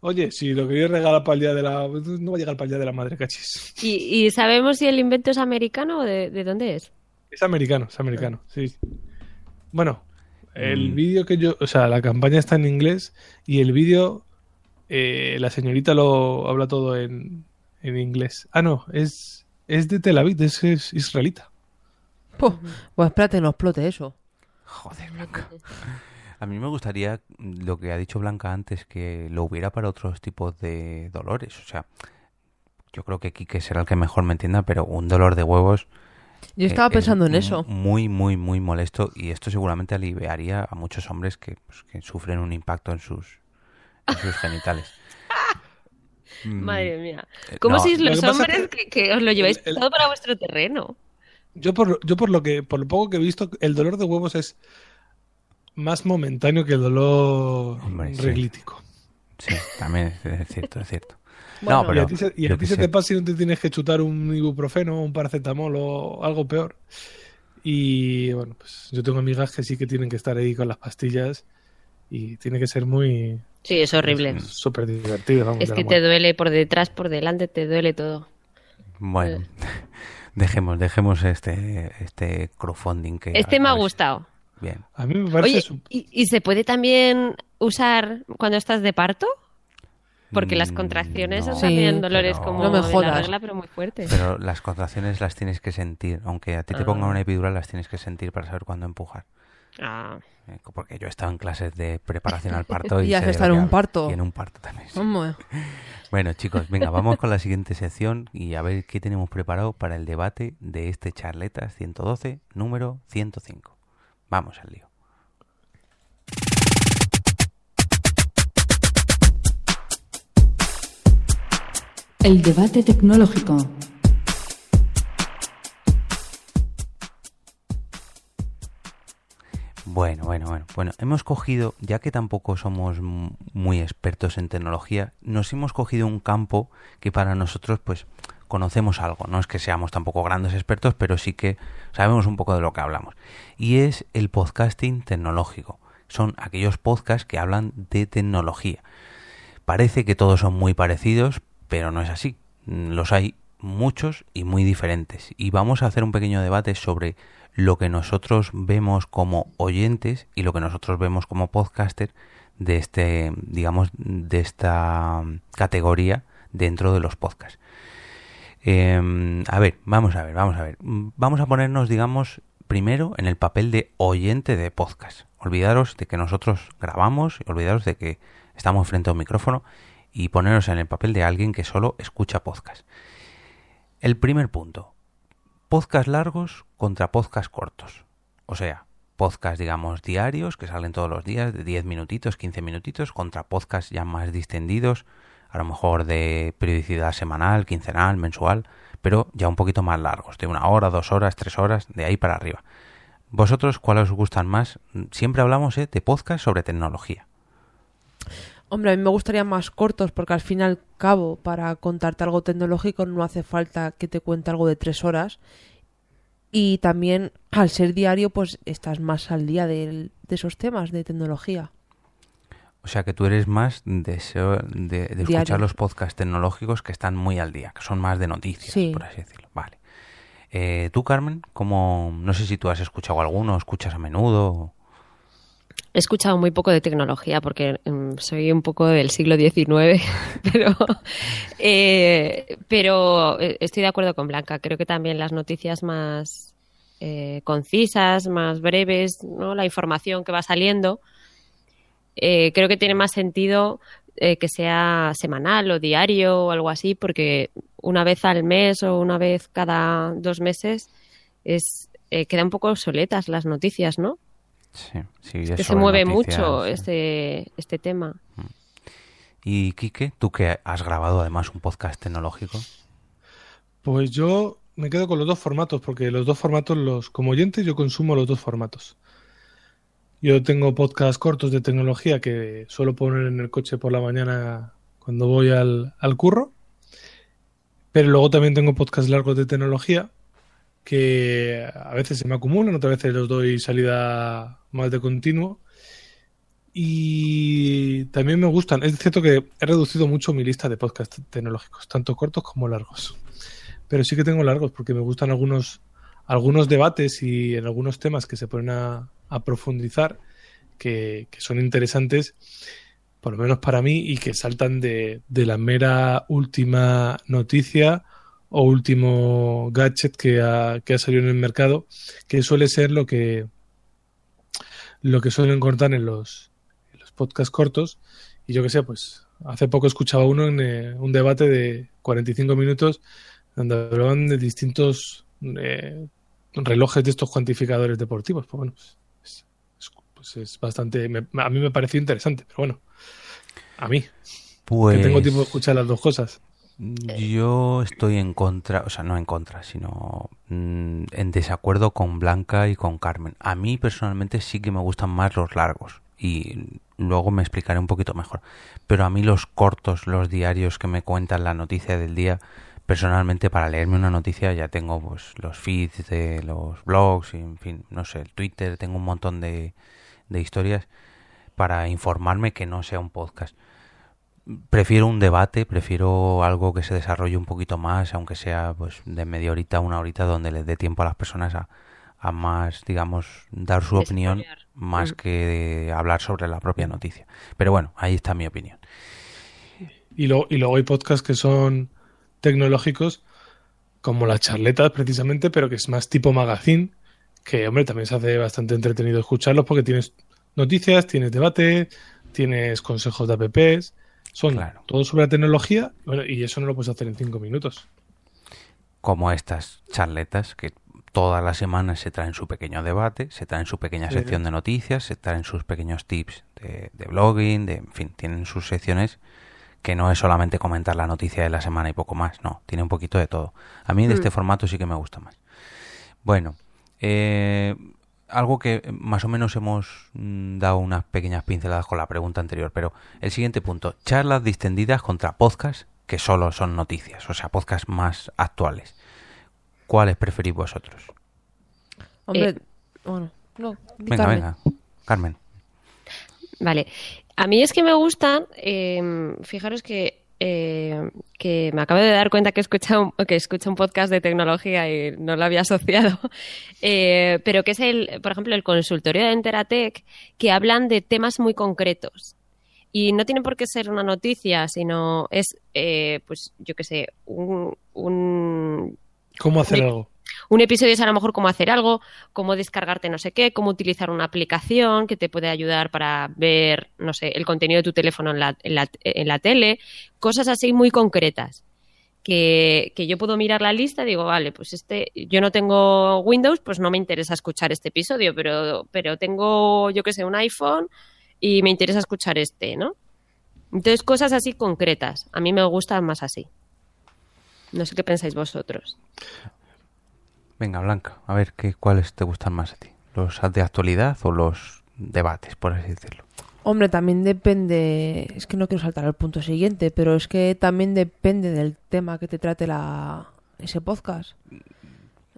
Oye, si lo queréis regalar para el día de la. No va a llegar para el día de la madre, cachis. ¿Y, y sabemos si el invento es americano o de, de dónde es? Es americano, es americano, sí. Bueno, el Mm. vídeo que yo. O sea, la campaña está en inglés y el vídeo. eh, la señorita lo habla todo en, en inglés. Ah, no, es, es de Tel Aviv, es, es israelita. Puh, Pues espérate, no explote eso. Joder, Blanca. A mí me gustaría lo que ha dicho Blanca antes, que lo hubiera para otros tipos de dolores. O sea, yo creo que Quique será el que mejor me entienda, pero un dolor de huevos. Yo eh, estaba es pensando en mu- eso. Muy, muy, muy molesto. Y esto seguramente aliviaría a muchos hombres que, pues, que sufren un impacto en sus, en sus genitales. <laughs> Mm, Madre mía. eh, ¿Cómo no, sois lo los que hombres es que, que os lo lleváis el- el- todo para vuestro terreno? Yo por, lo- yo por lo que, por lo poco que he visto, el dolor de huevos es más momentáneo que el dolor Hombre, sí. reglítico. Sí, también es, cierto, es cierto. Bueno, no, pero y a ti se, y a yo ti qué se sé. te pasa si no te tienes que chutar un ibuprofeno, un paracetamol o algo peor. Y bueno, pues yo tengo amigas que sí que tienen que estar ahí con las pastillas y tiene que ser muy Sí, es horrible. súper divertido. vamos, Es que te duele por detrás, por delante, te duele todo. Bueno, <laughs> dejemos, dejemos este, este crowdfunding que... Este me ha si- gustado. Bien. A mí me parece Oye, su- ¿y, y se puede también usar cuando estás de parto? Porque las Mm, contracciones no, os hacen Sí, dolores pero- como No me de la regla, pero muy fuertes. Pero las contracciones las tienes que sentir. Aunque a ti te Ah. pongan una epidural, las tienes que sentir para saber cuándo empujar. Ah, Eh, Porque yo he estado en clases de preparación al parto <laughs> y, Y has estado en un parto. Y en un parto también. sí. <laughs> Bueno, chicos, venga, vamos con la siguiente sección y a ver qué tenemos preparado para el debate de este Charletas 112, número 105. Vamos al lío. El debate tecnológico. Bueno, bueno, bueno. Bueno, hemos cogido, ya que tampoco somos muy expertos en tecnología, nos hemos cogido un campo que para nosotros, pues, conocemos algo. No es que seamos tampoco grandes expertos, pero sí que sabemos un poco de lo que hablamos. Y es el podcasting tecnológico. Son aquellos podcasts que hablan de tecnología. Parece que todos son muy parecidos, pero no es así. Los hay muchos y muy diferentes. Y vamos a hacer un pequeño debate sobre lo que nosotros vemos como oyentes y lo que nosotros vemos como podcaster de este, digamos, de esta categoría dentro de los podcasts. Eh, a ver, vamos a ver, vamos a ver. Vamos a ponernos, digamos, primero en el papel de oyente de podcast. Olvidaros de que nosotros grabamos, olvidaros de que estamos frente a un micrófono y poneros en el papel de alguien que solo escucha podcast. El primer punto. Podcast largos contra podcast cortos. O sea, podcast, digamos, diarios que salen todos los días de 10 minutitos, 15 minutitos, contra podcast ya más distendidos, a lo mejor de periodicidad semanal, quincenal, mensual, pero ya un poquito más largos, de una hora, dos horas, tres horas, de ahí para arriba. ¿Vosotros cuáles os gustan más? Siempre hablamos ¿eh? de podcast sobre tecnología. Hombre, a mí me gustaría más cortos porque al fin y al cabo para contarte algo tecnológico no hace falta que te cuente algo de tres horas y también al ser diario pues estás más al día de, esos temas de tecnología. O sea que tú eres más de, eso- de, escuchar los podcasts tecnológicos que están muy al día, que son más de noticias, Sí. por así decirlo. Vale. Eh, tú, Carmen, como no sé si tú has escuchado alguno, escuchas a menudo. He escuchado muy poco de tecnología porque mm, soy un poco del siglo XIX, <laughs> pero, eh, pero eh, estoy de acuerdo con Blanca. Creo que también las noticias más eh, concisas, más breves, ¿no? la información que va saliendo, eh, creo que tiene más sentido eh, que sea semanal o diario o algo así, porque una vez al mes o una vez cada dos meses es eh, quedan un poco obsoletas las noticias, ¿no? Sí, sí, Es que se mueve noticias, mucho sí. este, este tema. Y Quique, tú que has grabado además un podcast tecnológico. Pues yo me quedo con los dos formatos, porque los dos formatos, los como oyente, yo consumo los dos formatos. Yo tengo podcasts cortos de tecnología que suelo poner en el coche por la mañana cuando voy al, al curro. Pero luego también tengo podcasts largos de tecnología que a veces se me acumulan, otras veces los doy salida más de continuo. Y también me gustan. Es cierto que he reducido mucho mi lista de podcasts tecnológicos, tanto cortos como largos. Pero sí que tengo largos porque me gustan algunos, algunos debates y en algunos temas que se ponen a, a profundizar que, que son interesantes, por lo menos para mí, y que saltan de, de la mera última noticia o último gadget que ha, que ha salido en el mercado, que suele ser lo que, lo que suelen contar en los, en los podcasts cortos. Y yo que sé, pues hace poco escuchaba uno en eh, un debate de 45 minutos donde hablaban de distintos eh, relojes de estos cuantificadores deportivos. Pues bueno, pues, es, es- pues es bastante. me- a mí me pareció interesante, pero bueno, a mí, Pues que tengo tiempo de escuchar las dos cosas. Yo estoy en contra, o sea, no en contra, sino mm, en desacuerdo con Blanca y con Carmen. A mí personalmente sí que me gustan más los largos y luego me explicaré un poquito mejor. Pero a mí los cortos, los diarios que me cuentan la noticia del día, personalmente para leerme una noticia ya tengo pues los feeds de los blogs, en fin, no sé, el Twitter, tengo un montón de, de historias para informarme que no sea un podcast. Prefiero un debate, prefiero algo que se desarrolle un poquito más, aunque sea pues de media horita, una horita, donde les dé tiempo a las personas a, a más, digamos, dar su opinión más Mm. que hablar sobre la propia noticia. Pero bueno, ahí está mi opinión. Y, luego y luego hay podcasts que son tecnológicos, como las charletas precisamente, pero que es más tipo magazine, que hombre, también se hace bastante entretenido escucharlos porque tienes noticias, tienes debate, tienes consejos de apps, son Claro. todo sobre la tecnología, bueno, y eso no lo puedes hacer en cinco minutos. Como estas charletas que todas las semanas se traen su pequeño debate, se traen su pequeña sección de noticias, se traen sus pequeños tips de, de blogging, de, en fin, tienen sus secciones que no es solamente comentar la noticia de la semana y poco más, no, tiene un poquito de todo. A mí de este formato sí que me gusta más. Bueno, eh, algo que más o menos hemos mm, dado unas pequeñas pinceladas con la pregunta anterior, pero el siguiente punto, charlas distendidas contra podcasts que solo son noticias, o sea, podcasts más actuales. ¿Cuáles preferís vosotros? Hombre, Eh, bueno, no, Venga, Carmen. venga, Carmen. Vale. A mí es que me gustan, eh, fijaros que, eh, que me acabo de dar cuenta que he escuchado, un- que escucho un podcast de tecnología y no lo había asociado, <laughs> eh, pero que es el, por ejemplo, el consultorio de Enteratec, que hablan de temas muy concretos. Y no tiene por qué ser una noticia, sino es, eh, pues, yo qué sé, un, un ¿Cómo hacer algo? Un episodio es a lo mejor cómo hacer algo, cómo descargarte no sé qué, cómo utilizar una aplicación que te puede ayudar para ver, no sé, el contenido de tu teléfono en la, en la, tele, cosas así muy concretas. Que, que yo puedo mirar la lista y digo, vale, pues este, yo no tengo Windows, pues no me interesa escuchar este episodio, pero, pero tengo, yo que sé, un iPhone y me interesa escuchar este, ¿no? Entonces, cosas así concretas. A mí me gustan más así. No sé qué pensáis vosotros. Venga, Blanca, a ver qué cuáles te gustan más a ti. ¿Los de actualidad o los debates, por así decirlo? Hombre, también depende, es que no quiero saltar al punto siguiente, pero es que también depende del tema que te trate la ese podcast.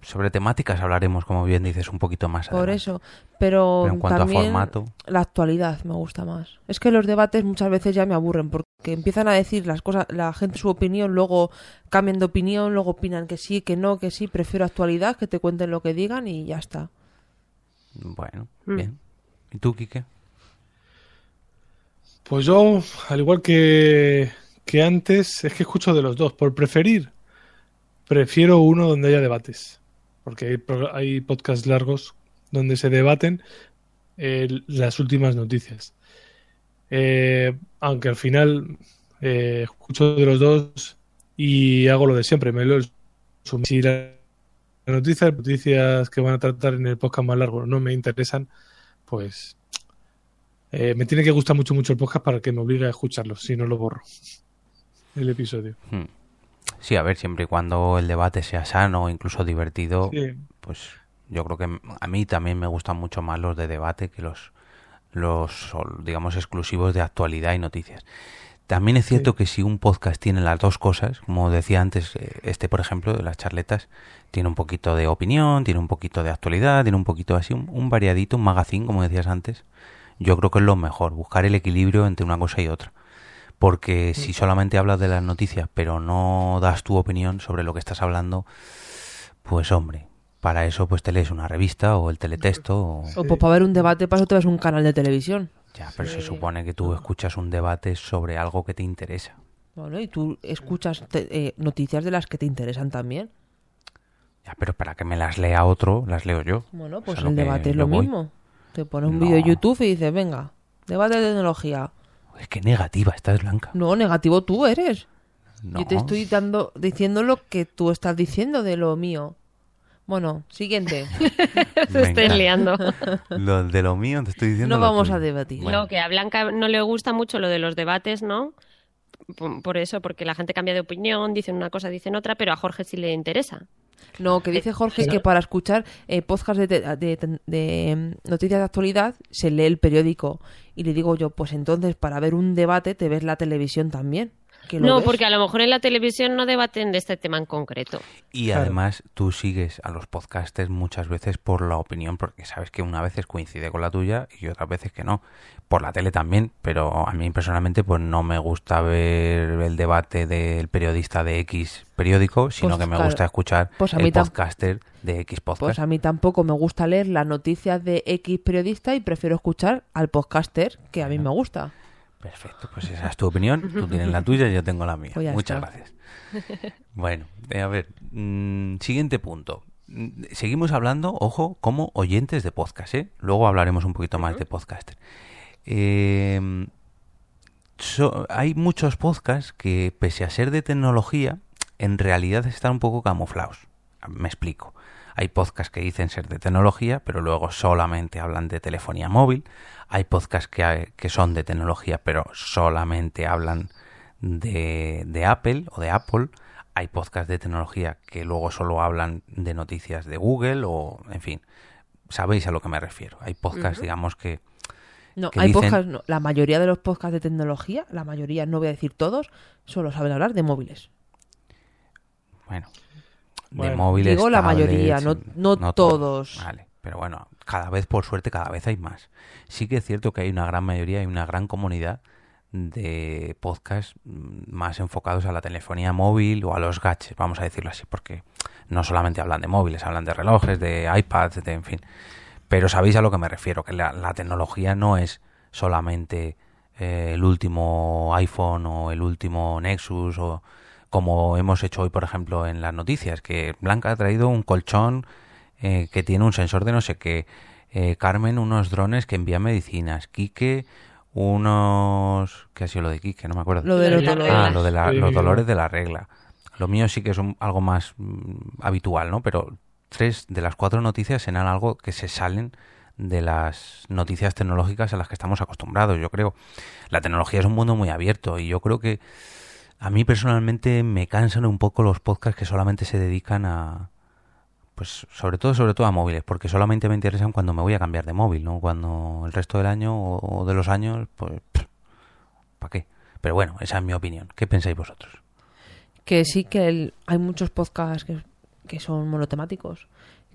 Sobre temáticas hablaremos, como bien dices, un poquito más Por adelante. eso, pero, Pero en cuanto a formato. la actualidad me gusta más. Es que los debates muchas veces ya me aburren porque empiezan a decir las cosas, la gente su opinión, luego cambian de opinión, luego opinan que sí, que no, que sí, prefiero actualidad, que te cuenten lo que digan y ya está. Bueno, Mm. bien. ¿Y tú, Quique? Pues yo, al igual que, que antes, es que escucho de los dos. Por preferir, prefiero uno donde haya debates. Porque hay, hay podcasts largos donde se debaten eh, las últimas noticias. Eh, aunque al final eh, escucho de los dos y hago lo de siempre, me resumen. Si la noticia, noticias que van a tratar en el podcast más largo no me interesan, pues eh, me tiene que gustar mucho mucho el podcast para que me obligue a escucharlo, si no lo borro el episodio. Hmm. Sí, a ver, siempre y cuando el debate sea sano, incluso divertido, Sí. pues yo creo que a mí también me gustan mucho más los de debate que los, los digamos, exclusivos de actualidad y noticias. También es cierto que si un podcast tiene las dos cosas, como decía antes, eh, este por ejemplo, de las charletas, tiene un poquito de opinión, tiene un poquito de actualidad, tiene un poquito así, un, un variadito, un magazine, como decías antes, yo creo que es lo mejor, buscar el equilibrio entre una cosa y otra. Porque si solamente hablas de las noticias, pero no das tu opinión sobre lo que estás hablando, pues hombre, para eso pues te lees una revista o el teletexto. O... O pues para ver un debate, para eso te ves un canal de televisión. Ya, pero se supone que tú escuchas un debate sobre algo que te interesa. Bueno, y tú escuchas te- eh, noticias de las que te interesan también. Ya, pero para que me las lea otro, las leo yo. Bueno, pues el debate es lo voy. mismo. Te pones un No. vídeo de YouTube y dices, venga, debate de tecnología. Es que negativa, estás blanca. No, negativo tú eres. No. Yo te estoy dando, diciendo lo que tú estás diciendo de lo mío. Bueno, siguiente. Se estén Venga. liando. Lo de lo mío te estoy diciendo. No vamos a debatir. Bueno, No, que a Blanca no le gusta mucho lo de los debates, ¿no? Por, por eso, porque la gente cambia de opinión, dicen una cosa, dicen otra, pero a Jorge sí le interesa. No, que dice Jorge que para escuchar eh, podcast de, de- de, noticias de actualidad se lee el periódico. Y le digo yo, pues entonces para ver un debate te ves la televisión también. Que lo No, ves. porque a lo mejor en la televisión no debaten de este tema en concreto. Y además tú sigues a los podcasters muchas veces por la opinión, porque sabes que una veces coincide con la tuya y otras veces que no. Por la tele también, pero a mí personalmente pues no me gusta ver el debate del periodista de X periódico, sino Pues, que me claro. gusta escuchar Pues a el podcaster de X podcast. Pues a mí tampoco me gusta leer las noticias de X periodista y prefiero escuchar al podcaster que a mí me gusta. Perfecto, pues esa es tu opinión, tú <laughs> tienes la tuya y yo tengo la mía. Pues Muchas está. gracias. <laughs> Bueno, eh, a ver, mm, siguiente punto. Mm, Seguimos hablando, ojo, como oyentes de podcast, ¿eh? Luego hablaremos un poquito más de podcaster. Eh, so- hay muchos podcasts que, pese a ser de tecnología, en realidad están un poco camuflados. Me explico. Hay podcasts que dicen ser de tecnología, pero luego solamente hablan de telefonía móvil. Hay podcasts que, que son de tecnología, pero solamente hablan de, de Apple o de Apple. Hay podcasts de tecnología que luego solo hablan de noticias de Google o, en fin, sabéis a lo que me refiero. Hay podcasts, digamos, que... No, que hay dicen- podcasts, no, la mayoría de los podcasts de tecnología, la mayoría, no voy a decir todos, solo saben hablar de móviles. Bueno, de móviles. digo la mayoría, no- no todos. Vale, pero bueno, cada vez, por suerte, cada vez hay más. Sí que es cierto que hay una gran mayoría, hay una gran comunidad de podcasts mm, más enfocados a la telefonía móvil o a los gadgets, vamos a decirlo así, porque no solamente hablan de móviles, hablan de relojes, de iPads, de en fin. Pero sabéis a lo que me refiero, que la, la tecnología no es solamente eh, el último iPhone o el último Nexus o como hemos hecho hoy, por ejemplo, en las noticias, que Blanca ha traído un colchón eh, que tiene un sensor de no sé qué, eh, Carmen unos drones que envían medicinas, Quique unos... ¿Qué ha sido lo de Quique? No me acuerdo. Lo de los dolores. Ah, lo de la- los dolores de la regla. Lo mío sí que es un- algo más mm, habitual, ¿no? Pero tres de las cuatro noticias serán algo que se salen de las noticias tecnológicas a las que estamos acostumbrados, yo creo. La tecnología es un mundo muy abierto y yo creo que a mí personalmente me cansan un poco los podcasts que solamente se dedican a pues sobre todo sobre todo a móviles, porque solamente me interesan cuando me voy a cambiar de móvil, ¿no? Cuando el resto del año o, de los años, pues ¿para qué? Pero bueno, esa es mi opinión. ¿Qué pensáis vosotros? Que sí que hay muchos podcasts que, que son monotemáticos.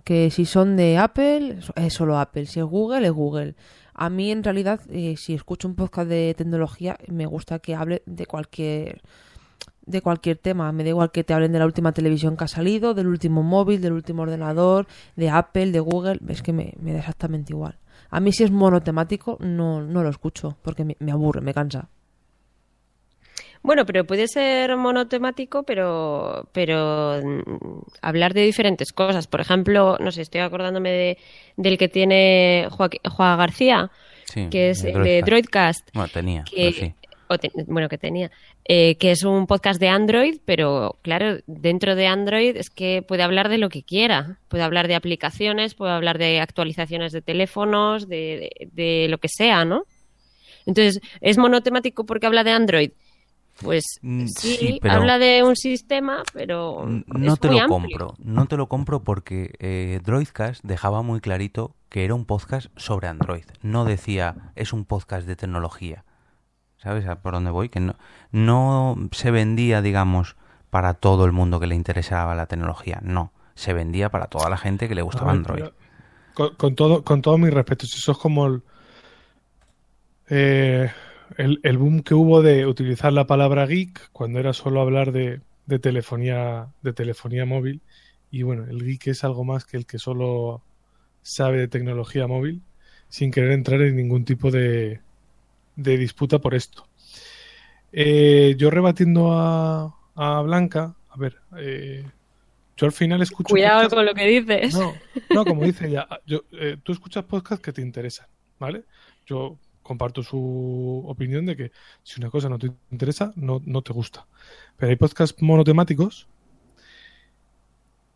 Que si son de Apple, es solo Apple. Si es Google, es Google. A mí, en realidad, eh, si escucho un podcast de tecnología, me gusta que hable de cualquier de cualquier tema. Me da igual que te hablen de la última televisión que ha salido, del último móvil, del último ordenador, de Apple, de Google. Es que me, me da exactamente igual. A mí, si es monotemático, no, no lo escucho, porque me, me aburre, me cansa. Bueno, pero puede ser monotemático, pero, pero mm, hablar de diferentes cosas. Por ejemplo, no sé, estoy acordándome de, del que tiene Juan García, Sí, que es de el de Droidcast. Droidcast. Bueno, tenía, que, pero sí. o te- bueno, que tenía. Eh, que es un podcast de Android, pero claro, dentro de Android es que puede hablar de lo que quiera. Puede hablar de aplicaciones, puede hablar de actualizaciones de teléfonos, de, de- de lo que sea, ¿no? Entonces, ¿es monotemático porque habla de Android? Pues Mm, sí, sí, pero- habla de un sistema, pero es No te muy lo amplio. compro, no te lo compro porque eh, Droidcast dejaba muy clarito que era un podcast sobre Android. No decía es un podcast de tecnología. ¿Sabes a por dónde voy? Que no, no se vendía, digamos, para todo el mundo que le interesaba la tecnología. No, se vendía para toda la gente que le gustaba Android. pero Con, con todo, con todo mi respeto, si eso es como el, eh, el, el boom que hubo de utilizar la palabra geek cuando era solo hablar de, de telefonía, de telefonía móvil. Y bueno, el geek es algo más que el que solo sabe de tecnología móvil, sin querer entrar en ningún tipo de, de disputa por esto. Eh, yo rebatiendo a, a Blanca, a ver, eh, yo al final escucho. Cuidado podcast- con lo que dices. no, no, como dice ella, yo, eh, tú escuchas podcasts que te interesan, ¿vale? Yo comparto su opinión de que si una cosa no te interesa, no, no te gusta. Pero hay podcasts monotemáticos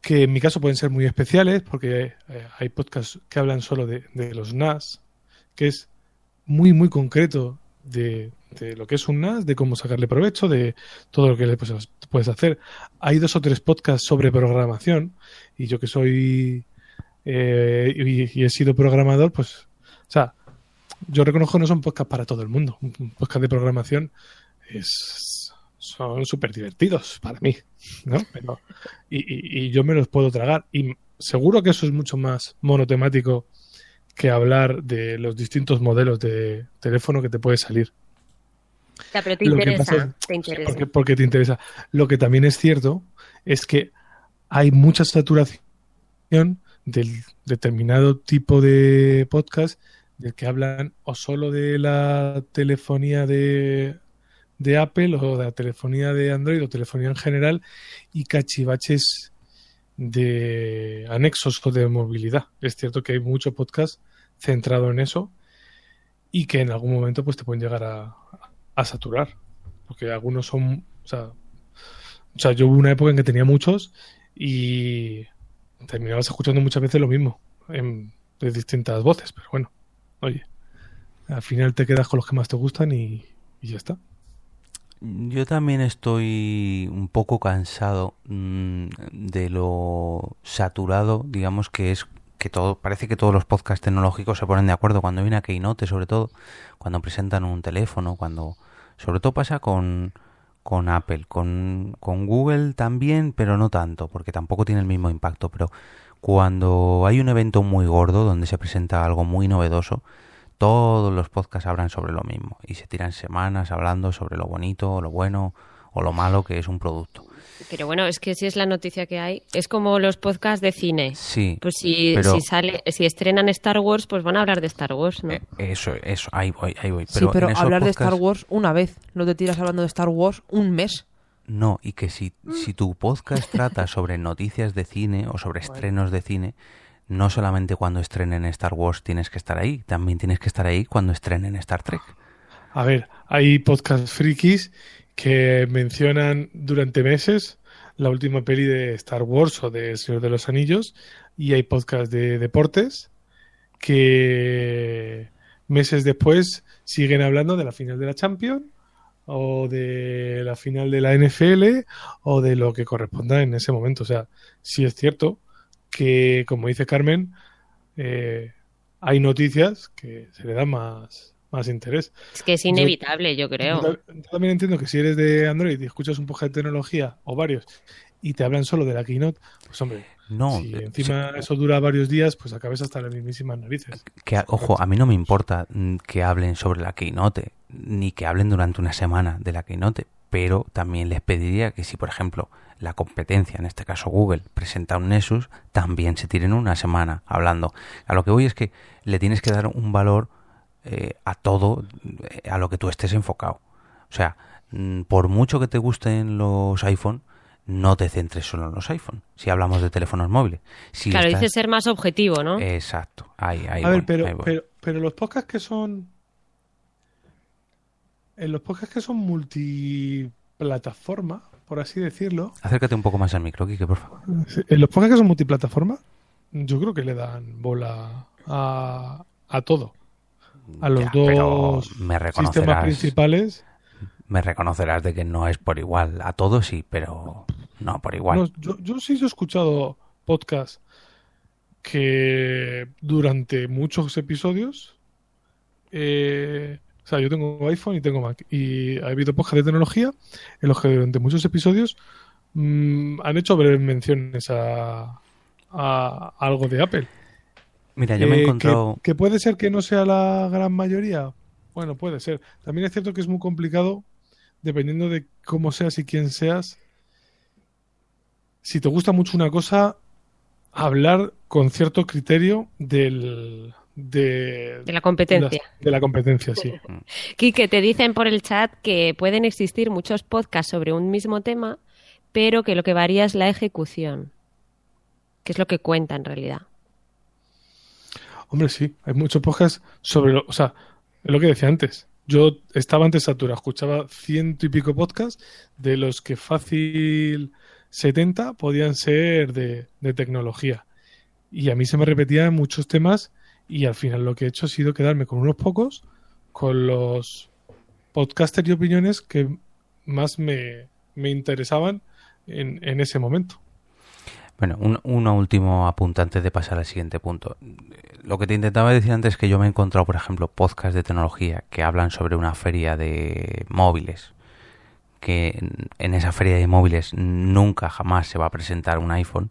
que en mi caso pueden ser muy especiales porque eh, hay podcasts que hablan solo de, de los NAS, que es muy, muy concreto de, de lo que es un NAS, de cómo sacarle provecho, de todo lo que le puedes, hacer. Hay dos o tres podcasts sobre programación y yo que soy eh, y, he sido programador, pues, o sea, yo reconozco no son podcasts para todo el mundo. Un un podcast de programación es, son súper divertidos para mí, ¿no? Pero, y, y- y yo me los puedo tragar. Y seguro que eso es mucho más monotemático que hablar de los distintos modelos de teléfono que te puede salir. Pero te interesa, es- te interesa. Porque, porque te interesa. Lo que también es cierto es que hay mucha saturación del determinado tipo de podcast del que hablan o solo de la telefonía de, de Apple o de la telefonía de Android o telefonía en general y cachivaches de anexos o de movilidad. Es cierto que hay mucho podcast centrado en eso y que en algún momento pues te pueden llegar a, a saturar. Porque algunos son, o sea, o sea, yo hubo una época en que tenía muchos y terminabas escuchando muchas veces lo mismo en, de distintas voces, pero bueno, oye, al final te quedas con los que más te gustan y, y ya está. Yo también estoy un poco cansado mm, de lo saturado, digamos que es que todo parece que todos los podcasts tecnológicos se ponen de acuerdo cuando hay una keynote, sobre todo cuando presentan un teléfono, cuando sobre todo pasa con con Apple, con con Google también, pero no tanto, porque tampoco tiene el mismo impacto, pero cuando hay un evento muy gordo donde se presenta algo muy novedoso, todos los podcasts hablan sobre lo mismo y se tiran semanas hablando sobre lo bonito, o lo bueno o lo malo que es un producto. Pero bueno, es que si es la noticia que hay, es como los podcasts de cine. Sí, Pues si, pero- si sale, si estrenan Star Wars, pues van a hablar de Star Wars, ¿no? eh, eso, eso, ahí voy, ahí voy. sí, pero en esos hablar de Star Wars una vez, no te tiras hablando de Star Wars un mes. No, y que si, si tu podcast trata sobre noticias de cine o sobre estrenos de cine, no solamente cuando estrenen Star Wars tienes que estar ahí, también tienes que estar ahí cuando estrenen Star Trek. A ver, hay podcasts frikis que mencionan durante meses la última peli de Star Wars o de El Señor de los Anillos y hay podcasts de deportes que meses después siguen hablando de la final de la Champions o de la final de la NFL o de lo que corresponda en ese momento. O sea, sí es cierto que, como dice Carmen, eh, hay noticias que se le da más, más interés. Es que es inevitable, yo creo. Yo, ta- yo también entiendo que si eres de Android y escuchas un podcast de tecnología o varios y te hablan solo de la keynote, pues hombre, No, si eh, encima eso dura varios días, pues acabes hasta las mismísimas narices. que, ojo, a mí no me importa mm, que hablen sobre la Keynote, ni que hablen durante una semana de la Keynote, pero también les pediría que si, por ejemplo, la competencia, en este caso Google, presenta un Nexus, también se tiren una semana hablando. A lo que voy es que le tienes que dar un valor eh, a todo, eh, a lo que tú estés enfocado. O sea, mm, por mucho que te gusten los iPhone, no te centres solo en los iPhone, si hablamos de teléfonos móviles. Si claro, estás- dice ser más objetivo, ¿no? Exacto, ahí, ahí A voy, ver, pero, ahí voy. pero, pero los podcasts que son. En los podcasts que son multi. multiplataforma, por así decirlo. Acércate un poco más al micro, Quique, por favor. En los podcasts que son multiplataforma, yo creo que le dan bola a, a todo. A los Ya, dos me sistemas principales. me reconocerás de que no es por igual. A todos sí, pero no por igual. No, yo, yo sí he escuchado podcasts que durante muchos episodios, eh, o sea, yo tengo iPhone y tengo Mac, y ha habido podcasts de tecnología en los que durante muchos episodios mm, han hecho breves menciones a, a algo de Apple. Mira, yo me he Eh, encontrado... que, que puede ser que no sea la gran mayoría. Bueno, puede ser. También es cierto que es muy complicado, dependiendo de cómo seas y quién seas. Si te gusta mucho una cosa, hablar con cierto criterio del, de, De la competencia. de las- de la competencia, sí. <laughs> Quique, te dicen por el chat que pueden existir muchos podcasts sobre un mismo tema, pero que lo que varía es la ejecución, que es lo que cuenta en realidad. Hombre, sí, hay muchos podcasts sobre lo, o sea, es lo que decía antes. Yo estaba antes saturado, escuchaba ciento y pico podcasts, de los que fácil 70 podían ser de, de tecnología. Y a mí se me repetían muchos temas y al final lo que he hecho ha sido quedarme con unos pocos, con los podcasters y opiniones que más me, me interesaban en, en ese momento. Bueno, un, último apunte antes de pasar al siguiente punto. Lo que te intentaba decir antes es que yo me he encontrado, por ejemplo, podcasts de tecnología que hablan sobre una feria de móviles. Que en esa feria de móviles nunca jamás se va a presentar un iPhone.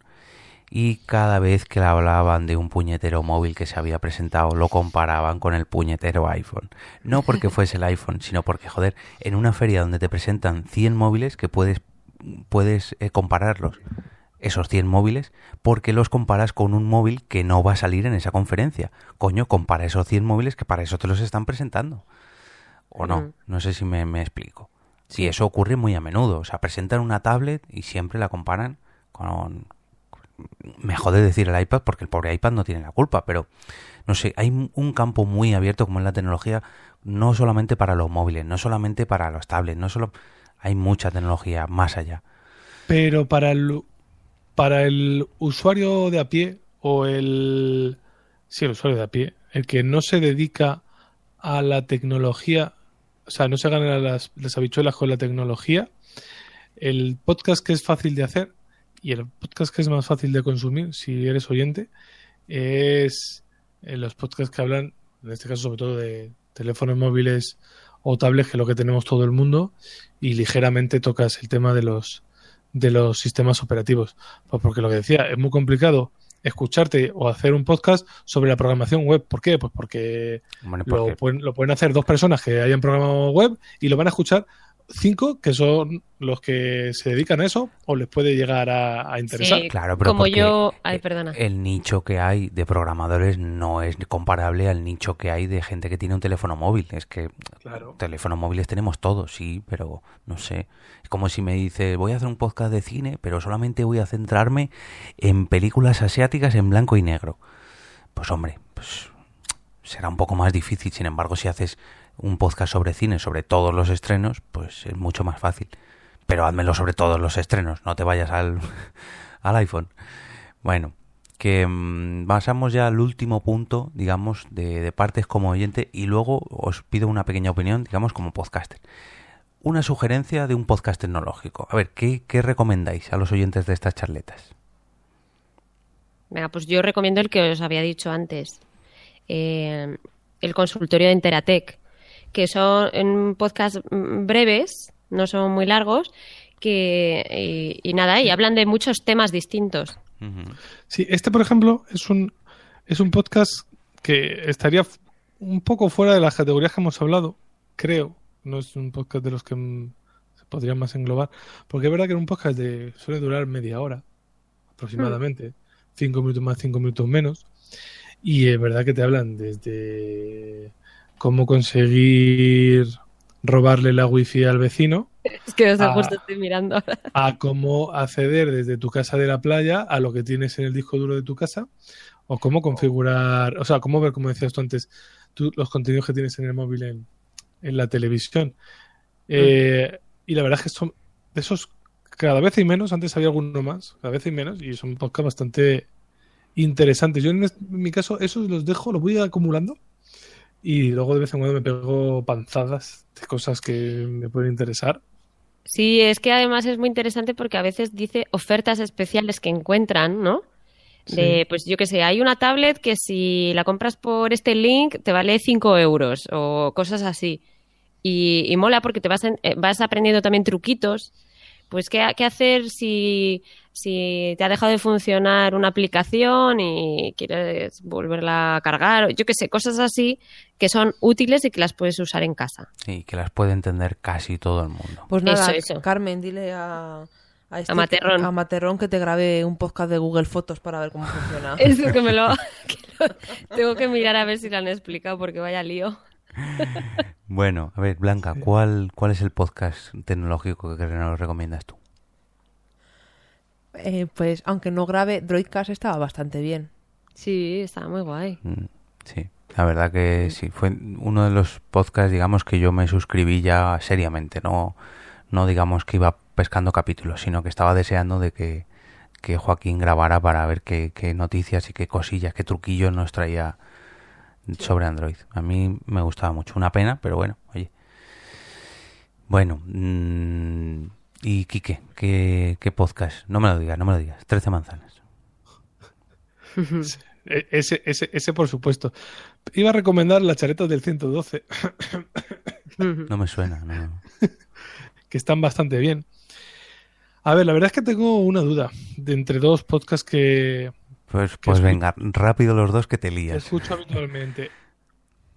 Y cada vez que le hablaban de un puñetero móvil que se había presentado, lo comparaban con el puñetero iPhone. No porque fuese el iPhone, sino porque, joder, en una feria donde te presentan 100 móviles que puedes, puedes eh, compararlos esos 100 móviles porque los comparas con un móvil que no va a salir en esa conferencia. Coño, compara esos 100 móviles que para eso te los están presentando. ¿O no? No sé si me, me explico. Sí, eso ocurre muy a menudo. O sea, presentan una tablet y siempre la comparan con... Me jode decir el iPad porque el pobre iPad no tiene la culpa, pero no sé, hay un- campo muy abierto como es la tecnología, no solamente para los móviles, no solamente para los tablets, no solo... Hay mucha tecnología más allá. Pero para el, para el usuario de a pie o el... Sí, el usuario de a pie, el que no se dedica a la tecnología, o sea, no se gana las, las habichuelas con la tecnología, el podcast que es fácil de hacer y el podcast que es más fácil de consumir, si eres oyente, es eh, los podcasts que hablan, en este caso sobre todo de teléfonos móviles o tablets, que es lo que tenemos todo el mundo, y ligeramente tocas el tema de los de los sistemas operativos. Pues porque lo que decía, es muy complicado escucharte o hacer un podcast sobre la programación web. ¿Por qué? Pues porque Bueno, lo pueden, lo pueden hacer dos personas que hayan programado web y lo van a escuchar cinco que son los que se dedican a eso o les puede llegar a, a interesar. Sí, Claro, pero como yo... Ay, perdona. El nicho que hay de programadores no es comparable al nicho que hay de gente que tiene un teléfono móvil. Es que Claro. teléfonos móviles tenemos todos, sí, pero no sé. Es como si me dices, voy a hacer un podcast de cine, pero solamente voy a centrarme en películas asiáticas en blanco y negro. Pues hombre, pues será un poco más difícil. Sin embargo, si haces un podcast sobre cine, sobre todos los estrenos, pues es mucho más fácil. Pero házmelo sobre todos los estrenos, no te vayas al, <laughs> al iPhone. Bueno, que mm, pasamos ya al último punto, digamos, de, partes como oyente y luego os pido una pequeña opinión, digamos, como podcaster. Una sugerencia de un podcast tecnológico. A ver, ¿qué, qué recomendáis a los oyentes de estas charletas? Venga, pues yo recomiendo el que os había dicho antes, eh, el consultorio de Interatec, que son en podcast mm, breves, no son muy largos, que y, y nada, y hablan de muchos temas distintos. Sí, este, por ejemplo, es un, es un podcast que estaría un poco fuera de las categorías que hemos hablado, creo. No es un podcast de los que se podrían más englobar. Porque es verdad que era un podcast de suele durar media hora, aproximadamente. Cinco minutos más, cinco minutos menos. Y es verdad que te hablan desde cómo conseguir robarle la wifi al vecino Es que os Ah. justo estoy mirando ahora. a cómo acceder desde tu casa de la playa a lo que tienes en el disco duro de tu casa o cómo configurar, o sea, cómo ver, como decías tú antes, tú- los contenidos que tienes en el móvil en, en la televisión. Eh, y la verdad es que son de esos cada vez hay menos, antes había alguno más, cada vez hay menos, y son podcasts bastante interesantes. Yo en, este- en mi caso, esos los dejo, los voy acumulando y luego de vez en cuando me pego panzadas de cosas que me pueden interesar. Sí, es que además es muy interesante porque a veces dice ofertas especiales que encuentran, ¿no? De, Sí. pues yo qué sé, hay una tablet que si la compras por este link te vale 5 euros o cosas así. Y, y mola porque te vas, en- eh, vas aprendiendo también truquitos. Pues qué, qué hacer si, si te ha dejado de funcionar una aplicación y quieres volverla a cargar. o Yo qué sé, cosas así que son útiles y que las puedes usar en casa. Sí, que las puede entender casi todo el mundo. Pues nada, Eso, eso. Carmen, dile a, a, este- A Materrón. a Materrón que te grabe un podcast de Google Fotos para ver cómo funciona. <laughs> Eso que me lo, <laughs> que lo- Tengo que mirar a ver si lo han explicado porque vaya lío. <laughs> Bueno, a ver, Blanca, ¿cuál, cuál es el podcast tecnológico que nos recomiendas tú? Eh, pues aunque no grabe, Droidcast estaba bastante bien. Sí, estaba muy guay. Mm, Sí, la verdad que sí, fue uno de los podcasts, digamos, que yo me suscribí ya seriamente, no, no digamos que iba pescando capítulos, sino que estaba deseando de que, que Joaquín grabara para ver qué, qué noticias y qué cosillas, qué truquillos nos traía sobre Android. A mí me gustaba mucho, una pena, pero bueno, oye. Bueno, mm, y Quique, ¿qué, ¿qué podcast? No me lo digas, no me lo digas, 13 manzanas. E- Ese, ese, ese por supuesto. Iba a recomendar las charetas del 112, No me suena, no. <laughs> que están bastante bien. A ver, la verdad es que tengo una duda de entre dos podcasts que Pues, pues escu- venga, rápido los dos que te lías. escucho habitualmente.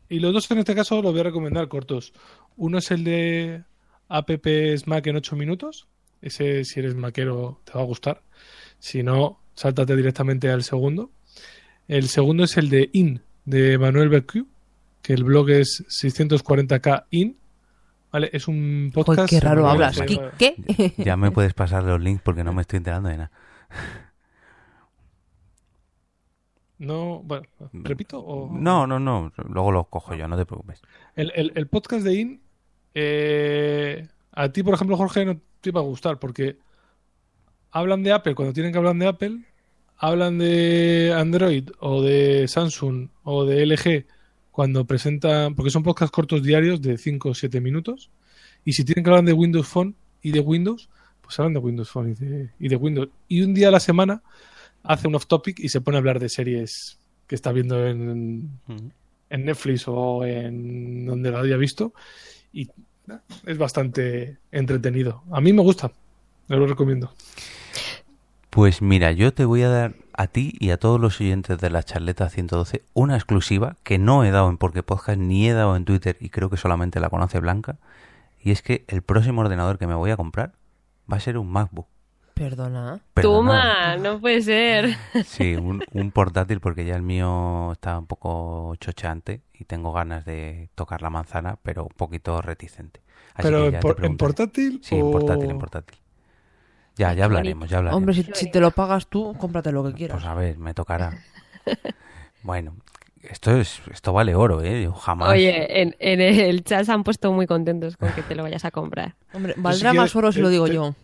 Y los dos en este caso los voy a recomendar cortos. Uno es el de Apps Mac en 8 minutos. Ese, si eres maquero, te va a gustar. Si no, sáltate directamente al segundo. El segundo es el de IN, de Manuel Bercu, que el blog es 640k IN. ¿Vale? Es un Joder, podcast. qué raro hablas. ¿Qué? ¿Qué? Ya me puedes pasar los links porque no me estoy enterando de nada. No, bueno, repito. O... No, no, no. Luego los cojo yo, no te preocupes. El, el- el podcast de IN, eh, a ti, por ejemplo, Jorge, no te iba a gustar porque hablan de Apple cuando tienen que hablar de Apple, hablan de Android o de Samsung o de LG cuando presentan, porque son podcasts cortos diarios de 5 o 7 minutos, y si tienen que hablar de Windows Phone y de Windows, pues hablan de Windows Phone y de, y de Windows. Y un día a la semana hace un off topic y se pone a hablar de series que está viendo en, en Netflix o en donde lo haya visto y es bastante entretenido. A mí me gusta, me lo recomiendo. Pues mira, yo te voy a dar a ti y a todos los oyentes de la charleta 112 una exclusiva que no he dado en Porque Podcast ni he dado en Twitter y creo que solamente la conoce Blanca. Y es que el próximo ordenador que me voy a comprar va a ser un MacBook. Perdona. Toma, no puede ser. Sí, un, un portátil porque ya el mío está un poco chocheante y tengo ganas de tocar la manzana, pero un poquito reticente. Así Pero que te en portátil Sí, en portátil, en portátil. Ya, ya hablaremos, ya hablaremos. Hombre, si, si te lo pagas tú, cómprate lo que quieras. Pues a ver, me tocará. Bueno, esto es esto vale oro, ¿eh? Yo jamás... Oye, en, en el chat se han puesto muy contentos con que te lo vayas a comprar. Hombre, valdrá si más oro si lo digo te- yo.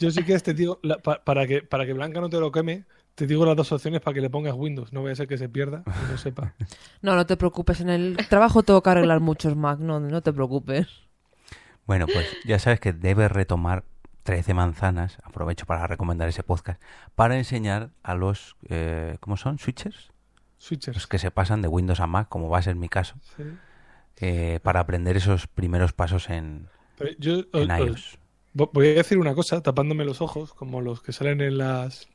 Yo sí que te digo, la- pa- para, que, para que Blanca no te lo queme, te digo las dos opciones para que le pongas Windows. No vaya a ser que se pierda y no sepa. <laughs> No, no te preocupes. En el trabajo tengo que arreglar muchos Mac. No, no te preocupes. Bueno, pues ya sabes que debes retomar 13 manzanas, aprovecho para recomendar ese podcast, para enseñar a los, eh, ¿cómo son? ¿Switchers? Switchers. Los que se pasan de Windows a Mac, como va a ser mi caso, Sí. eh, para aprender esos primeros pasos en, Pero yo en os- os- iOS. Voy a decir una cosa, tapándome los ojos, como los que salen en las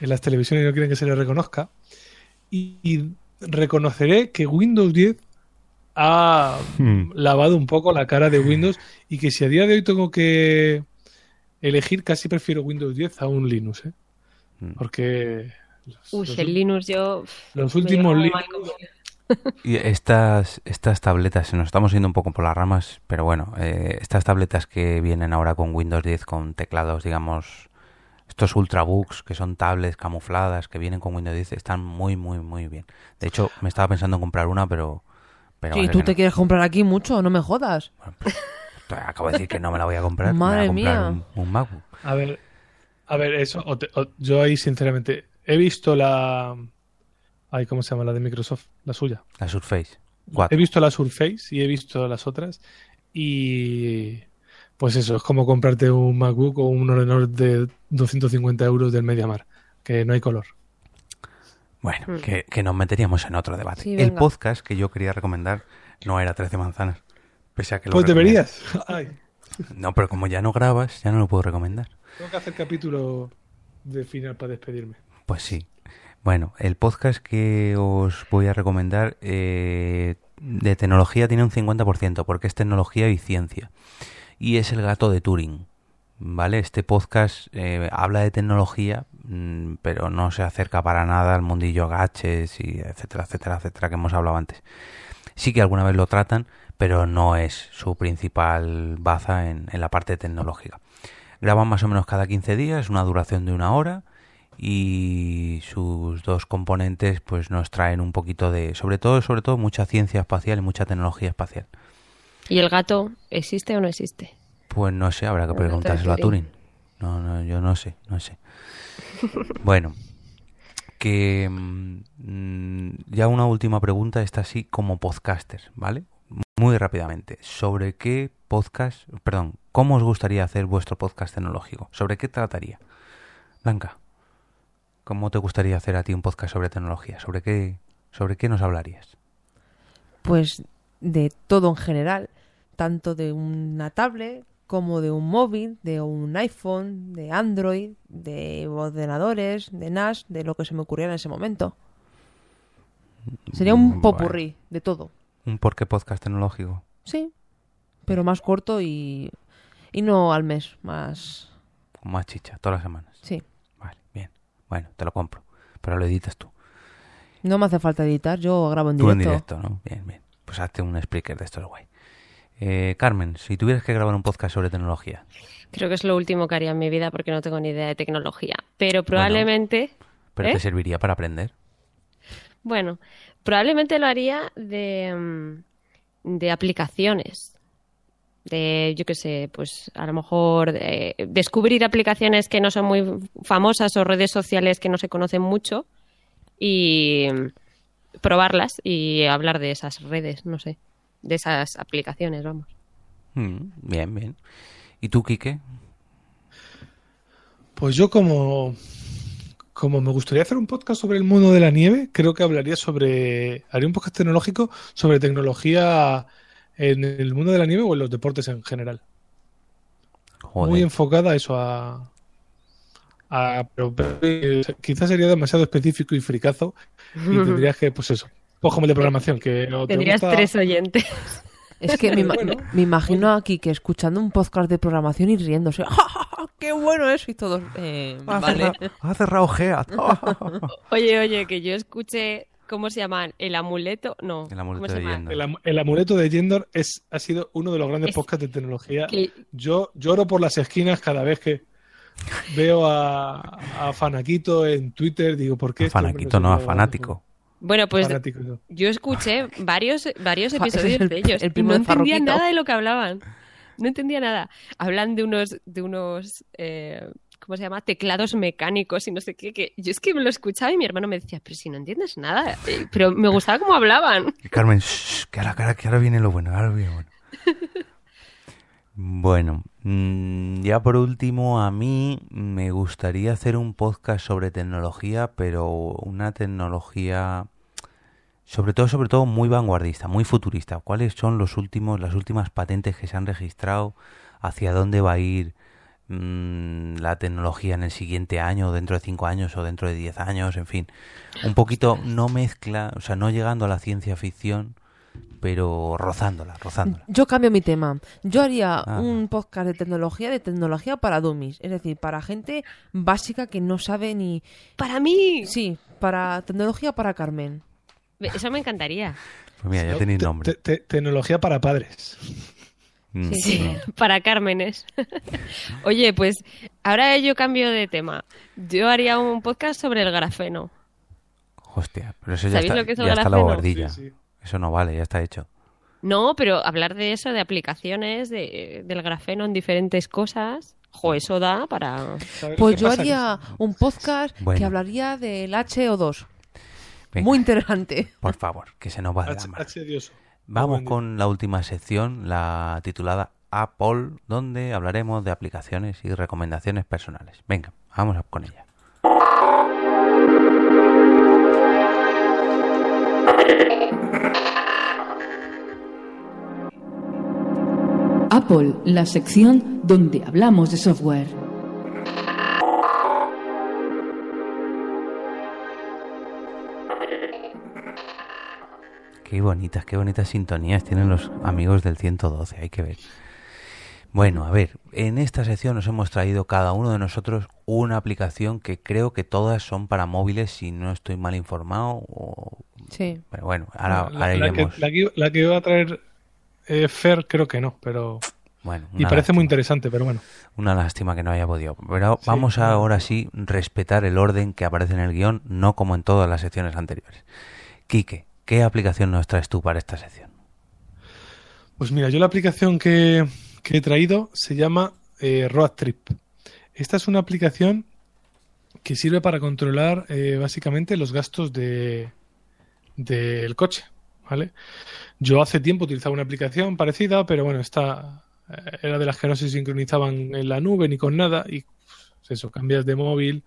en las televisiones y no quieren que se les reconozca. Y, y reconoceré que Windows 10 ha Hmm. lavado un poco la cara de Windows y que si a día de hoy tengo que elegir, casi prefiero Windows 10 a un Linux, ¿eh? Mm. Porque los, Uy, los- el Linux yo... los últimos Linux. <laughs> Y estas, estas tabletas, se nos estamos yendo un poco por las ramas, pero bueno, eh, estas tabletas que vienen ahora con Windows 10, con teclados, digamos, estos ultrabooks, que son tablets camufladas, que vienen con Windows 10, están muy, muy, muy bien. De hecho, me estaba pensando en comprar una, pero... pero ser tú te no. quieres comprar aquí mucho, no me jodas. Bueno, pues, Acabo de decir que no me la voy a comprar. Madre me voy a comprar mía. Un, un MacBook. A ver, a ver, eso, o te- o- yo ahí sinceramente he visto la... Ay, ¿cómo se llama? La de Microsoft, la suya. La Surface He 4. visto la Surface y he visto las otras y pues eso, es como comprarte un MacBook o un ordenador de 250 euros del MediaMar, que no hay color. Bueno, Hmm. que, que nos meteríamos en otro debate. Sí, el podcast que yo quería recomendar no era 13 manzanas. Pese a que lo Pues deberías. <laughs> Ay, No, pero como ya no grabas, ya no lo puedo recomendar. tengo que hacer capítulo de final para despedirme. Pues sí. Bueno, el podcast que os voy a recomendar eh, de tecnología tiene un 50% porque es tecnología y ciencia. Y es El gato de Turing. ¿Vale? Este podcast eh, habla de tecnología, mm, pero no se acerca para nada al mundillo gaches y etcétera, etcétera, etcétera que hemos hablado antes. Sí que alguna vez lo tratan, pero no es su principal baza en, en la parte tecnológica. Graban más o menos cada 15 días, una duración de una hora y sus dos componentes pues nos traen un poquito de, sobre todo, sobre todo mucha ciencia espacial y mucha tecnología espacial. ¿Y el gato existe o no existe? Pues no sé, habrá que preguntárselo a Turing. Turing. No, no, yo no sé, no sé. <laughs> Bueno, que mm, ya una última pregunta, esta sí como podcaster, ¿vale? Muy rápidamente, ¿sobre qué podcast, perdón, cómo os gustaría hacer vuestro podcast tecnológico? ¿Sobre qué trataría? Blanca, ¿cómo te gustaría hacer a ti un podcast sobre tecnología? ¿Sobre qué, sobre qué nos hablarías? Pues de todo en general, tanto de una tablet como de un móvil, de un iPhone, de Android, de ordenadores, de NAS, de lo que se me ocurriera en ese momento. Sería un popurrí de todo. ¿Un por qué podcast tecnológico? Sí, pero más corto y, y no al mes, más... Con más chicha, todas las semanas. Sí. Bueno, te lo compro. Pero lo editas tú. no me hace falta editar, yo grabo en Tú directo. en directo, ¿no? Bien, bien. Pues hazte un speaker de estos guay. Eh, Carmen, si tuvieras que grabar un podcast sobre tecnología, Creo que es lo último que haría en mi vida porque no tengo ni idea de tecnología. Pero probablemente, pero ¿Eh? te serviría para aprender. bueno, probablemente lo haría de, mm, de aplicaciones. De, yo qué sé, pues a lo mejor de- descubrir aplicaciones que no son muy famosas o redes sociales que no se conocen mucho y probarlas y hablar de esas redes, no sé, de esas aplicaciones, vamos. Mm, bien, bien. ¿Y tú, Quique? Pues yo como, como me gustaría hacer un podcast sobre el mundo de la nieve, creo que hablaría sobre, haría un podcast tecnológico sobre tecnología en el mundo de la nieve o en los deportes en general. Joder. Muy enfocada a eso, a, a- pero, pero, quizás sería demasiado específico y fricazo y <laughs> tendrías que, pues eso, pues como el de programación, que te Tendrías gusta- tres oyentes. Es que me, ima- Bueno, me imagino aquí que escuchando un podcast de programación y riéndose. ¡Ja, ja, ja! ¡Qué bueno eso! Y todos... eh, <laughs> vale. Ha cerrado Gea. <laughs> Oye, oye, que yo escuché, ¿cómo se llaman? El amuleto, no. El amuleto ¿cómo se de? Yendor. El, am- el amuleto de Yendor es, ha sido uno de los grandes Es- podcasts de tecnología. Que- Yo lloro por las esquinas cada vez que veo a, a Fanaquito en Twitter. Digo, ¿por qué? este hombre Fanaquito, no, a fanático. Bueno, pues Fanático, no. yo escuché varios, varios <laughs> es episodios el- de ellos el primo no entendía nada de lo que hablaban. No entendía nada. Hablan de unos, de unos, eh, ¿cómo se llama? Teclados mecánicos y no sé qué. Que yo es que me lo escuchaba y mi hermano me decía, pero si no entiendes nada. Eh, Pero me gustaba cómo hablaban. Carmen, que ahora, que ahora- que ahora viene lo bueno, ahora viene lo bueno. Bueno, mm, ya por último, a mí me gustaría hacer un podcast sobre tecnología, pero una tecnología, sobre todo, sobre todo muy vanguardista, muy futurista. ¿Cuáles son los últimos, las últimas patentes que se han registrado? ¿Hacia dónde va a ir mm, la tecnología en el siguiente año, dentro de cinco años o dentro de diez años? En fin, un poquito no mezcla, o sea, no llegando a la ciencia ficción, pero rozándola, rozándola. Yo cambio mi tema. Yo haría Ah. un podcast de tecnología, de tecnología para dummies. Es decir, para gente básica que no sabe ni... Para mí. Sí, para tecnología para Carmen. Eso me encantaría. Pues mira, ya tenéis te- nombre. te- te- tecnología para padres. Mm. Sí, sí. <laughs> Para Cármenes. <laughs> Oye, pues ahora yo cambio de tema. Yo haría un podcast sobre el grafeno. Hostia, pero eso ya ¿Sabéis está, lo que es el ya está la grafeno? bobardilla. Sí, sí. Eso no vale, ya está hecho. No, pero hablar de eso, de aplicaciones, de, del grafeno en diferentes cosas, jo, eso da para... ¿Sabes lo Pues que yo haría un podcast que hablaría del HO2. Venga, Muy interesante. por favor, que se nos va de H, la mano. Vamos con la última sección, la titulada Apple, donde hablaremos de aplicaciones y recomendaciones personales. Venga, vamos a- con ella. Apple, la sección donde hablamos de software. Qué bonitas, qué bonitas sintonías tienen los amigos del 112, hay que ver. Bueno, a ver, en esta sección nos hemos traído cada uno de nosotros una aplicación que creo que todas son para móviles, si no estoy mal informado. o- Sí. Pero bueno, ahora, la, ahora la que, la que- la que iba a traer eh, Fer, creo que no, pero. Bueno, Y parece muy interesante, pero bueno. Una lástima que no haya podido. Pero Sí, vamos a ahora sí respetar el orden que aparece en el guion, no como en todas las secciones anteriores. Quique, ¿qué aplicación nos traes tú para esta sección? Pues mira, yo la aplicación que, he traído se llama eh, Road Trip. Esta es una aplicación que sirve para controlar eh, básicamente los gastos de del coche, ¿vale? Yo hace tiempo utilizaba una aplicación parecida, pero bueno, esta eh, era de las que no se sincronizaban en la nube ni con nada y pues, eso, cambias de móvil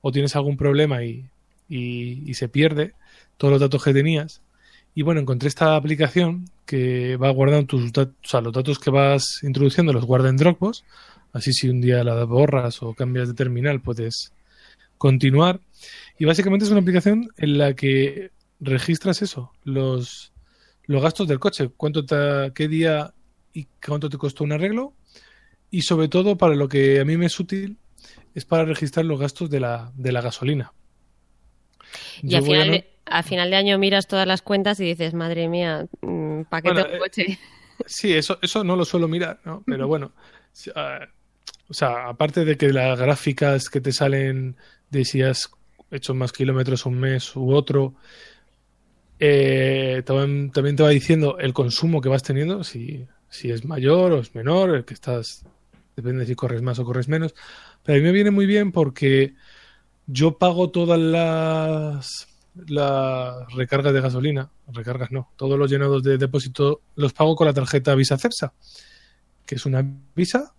o tienes algún problema y se pierde todos los datos que tenías. Y bueno, encontré esta aplicación que va guardando tus datos, o sea, los datos que vas introduciendo los guarda en Dropbox. Así si un día la borras o cambias de terminal puedes continuar. Y básicamente es una aplicación en la que registras eso, los, los gastos del coche, cuánto te, qué día y cuánto te costó un arreglo. Y sobre todo para lo que a mí me es útil es para registrar los gastos de la, de la gasolina. Y Yo al final, no- de, al final de año miras todas las cuentas y dices, madre mía, ¿para qué Bueno, eh, coche? Sí, eso, eso no lo suelo mirar, ¿no? <laughs> Pero bueno, ah, o sea, aparte de que las gráficas que te salen de si has hecho más kilómetros un mes u otro, eh, también, también te va diciendo el consumo que vas teniendo, si, si es mayor o es menor, el que estás, depende si corres más o corres menos. Pero a mí me viene muy bien porque yo pago todas las, las recargas de gasolina, recargas no, todos los llenados de depósito los pago con la tarjeta Visa Cepsa, que es una Visa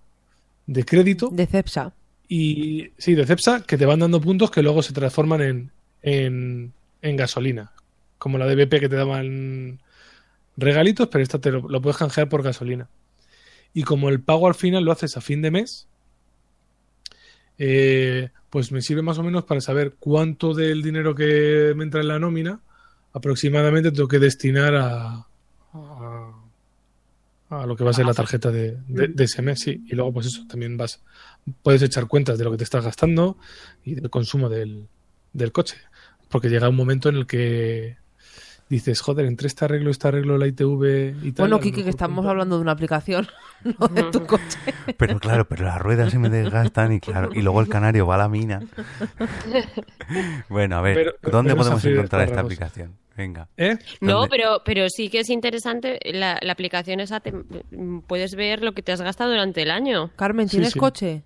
de crédito De Cepsa. y sí, de Cepsa, que te van dando puntos que luego se transforman en, en, en gasolina, como la de BP que te daban regalitos, pero esta te lo, lo puedes canjear por gasolina. Y como el pago al final lo haces a fin de mes, eh, pues me sirve más o menos para saber cuánto del dinero que me entra en la nómina aproximadamente tengo que destinar a, a, a lo que va a ser la tarjeta de, de- de ese mes. sí. Y luego, pues eso, también vas, puedes echar cuentas de lo que te estás gastando y del consumo del, del coche. Porque llega un momento en el que dices, joder, entre este arreglo, este arreglo, la ITV y tal. Bueno, Kiki, que estamos hablando de una aplicación, <laughs> no de tu coche. Pero claro, pero las ruedas se me desgastan y claro, y luego el canario va a la mina. Bueno, a ver, Pero- pero- ¿dónde pero podemos encontrar esta aplicación? Venga. ¿Eh? No, pero, pero sí que es interesante. La, la aplicación esa, te- puedes ver lo que te has gastado durante el año. Carmen, ¿tienes sí. coche?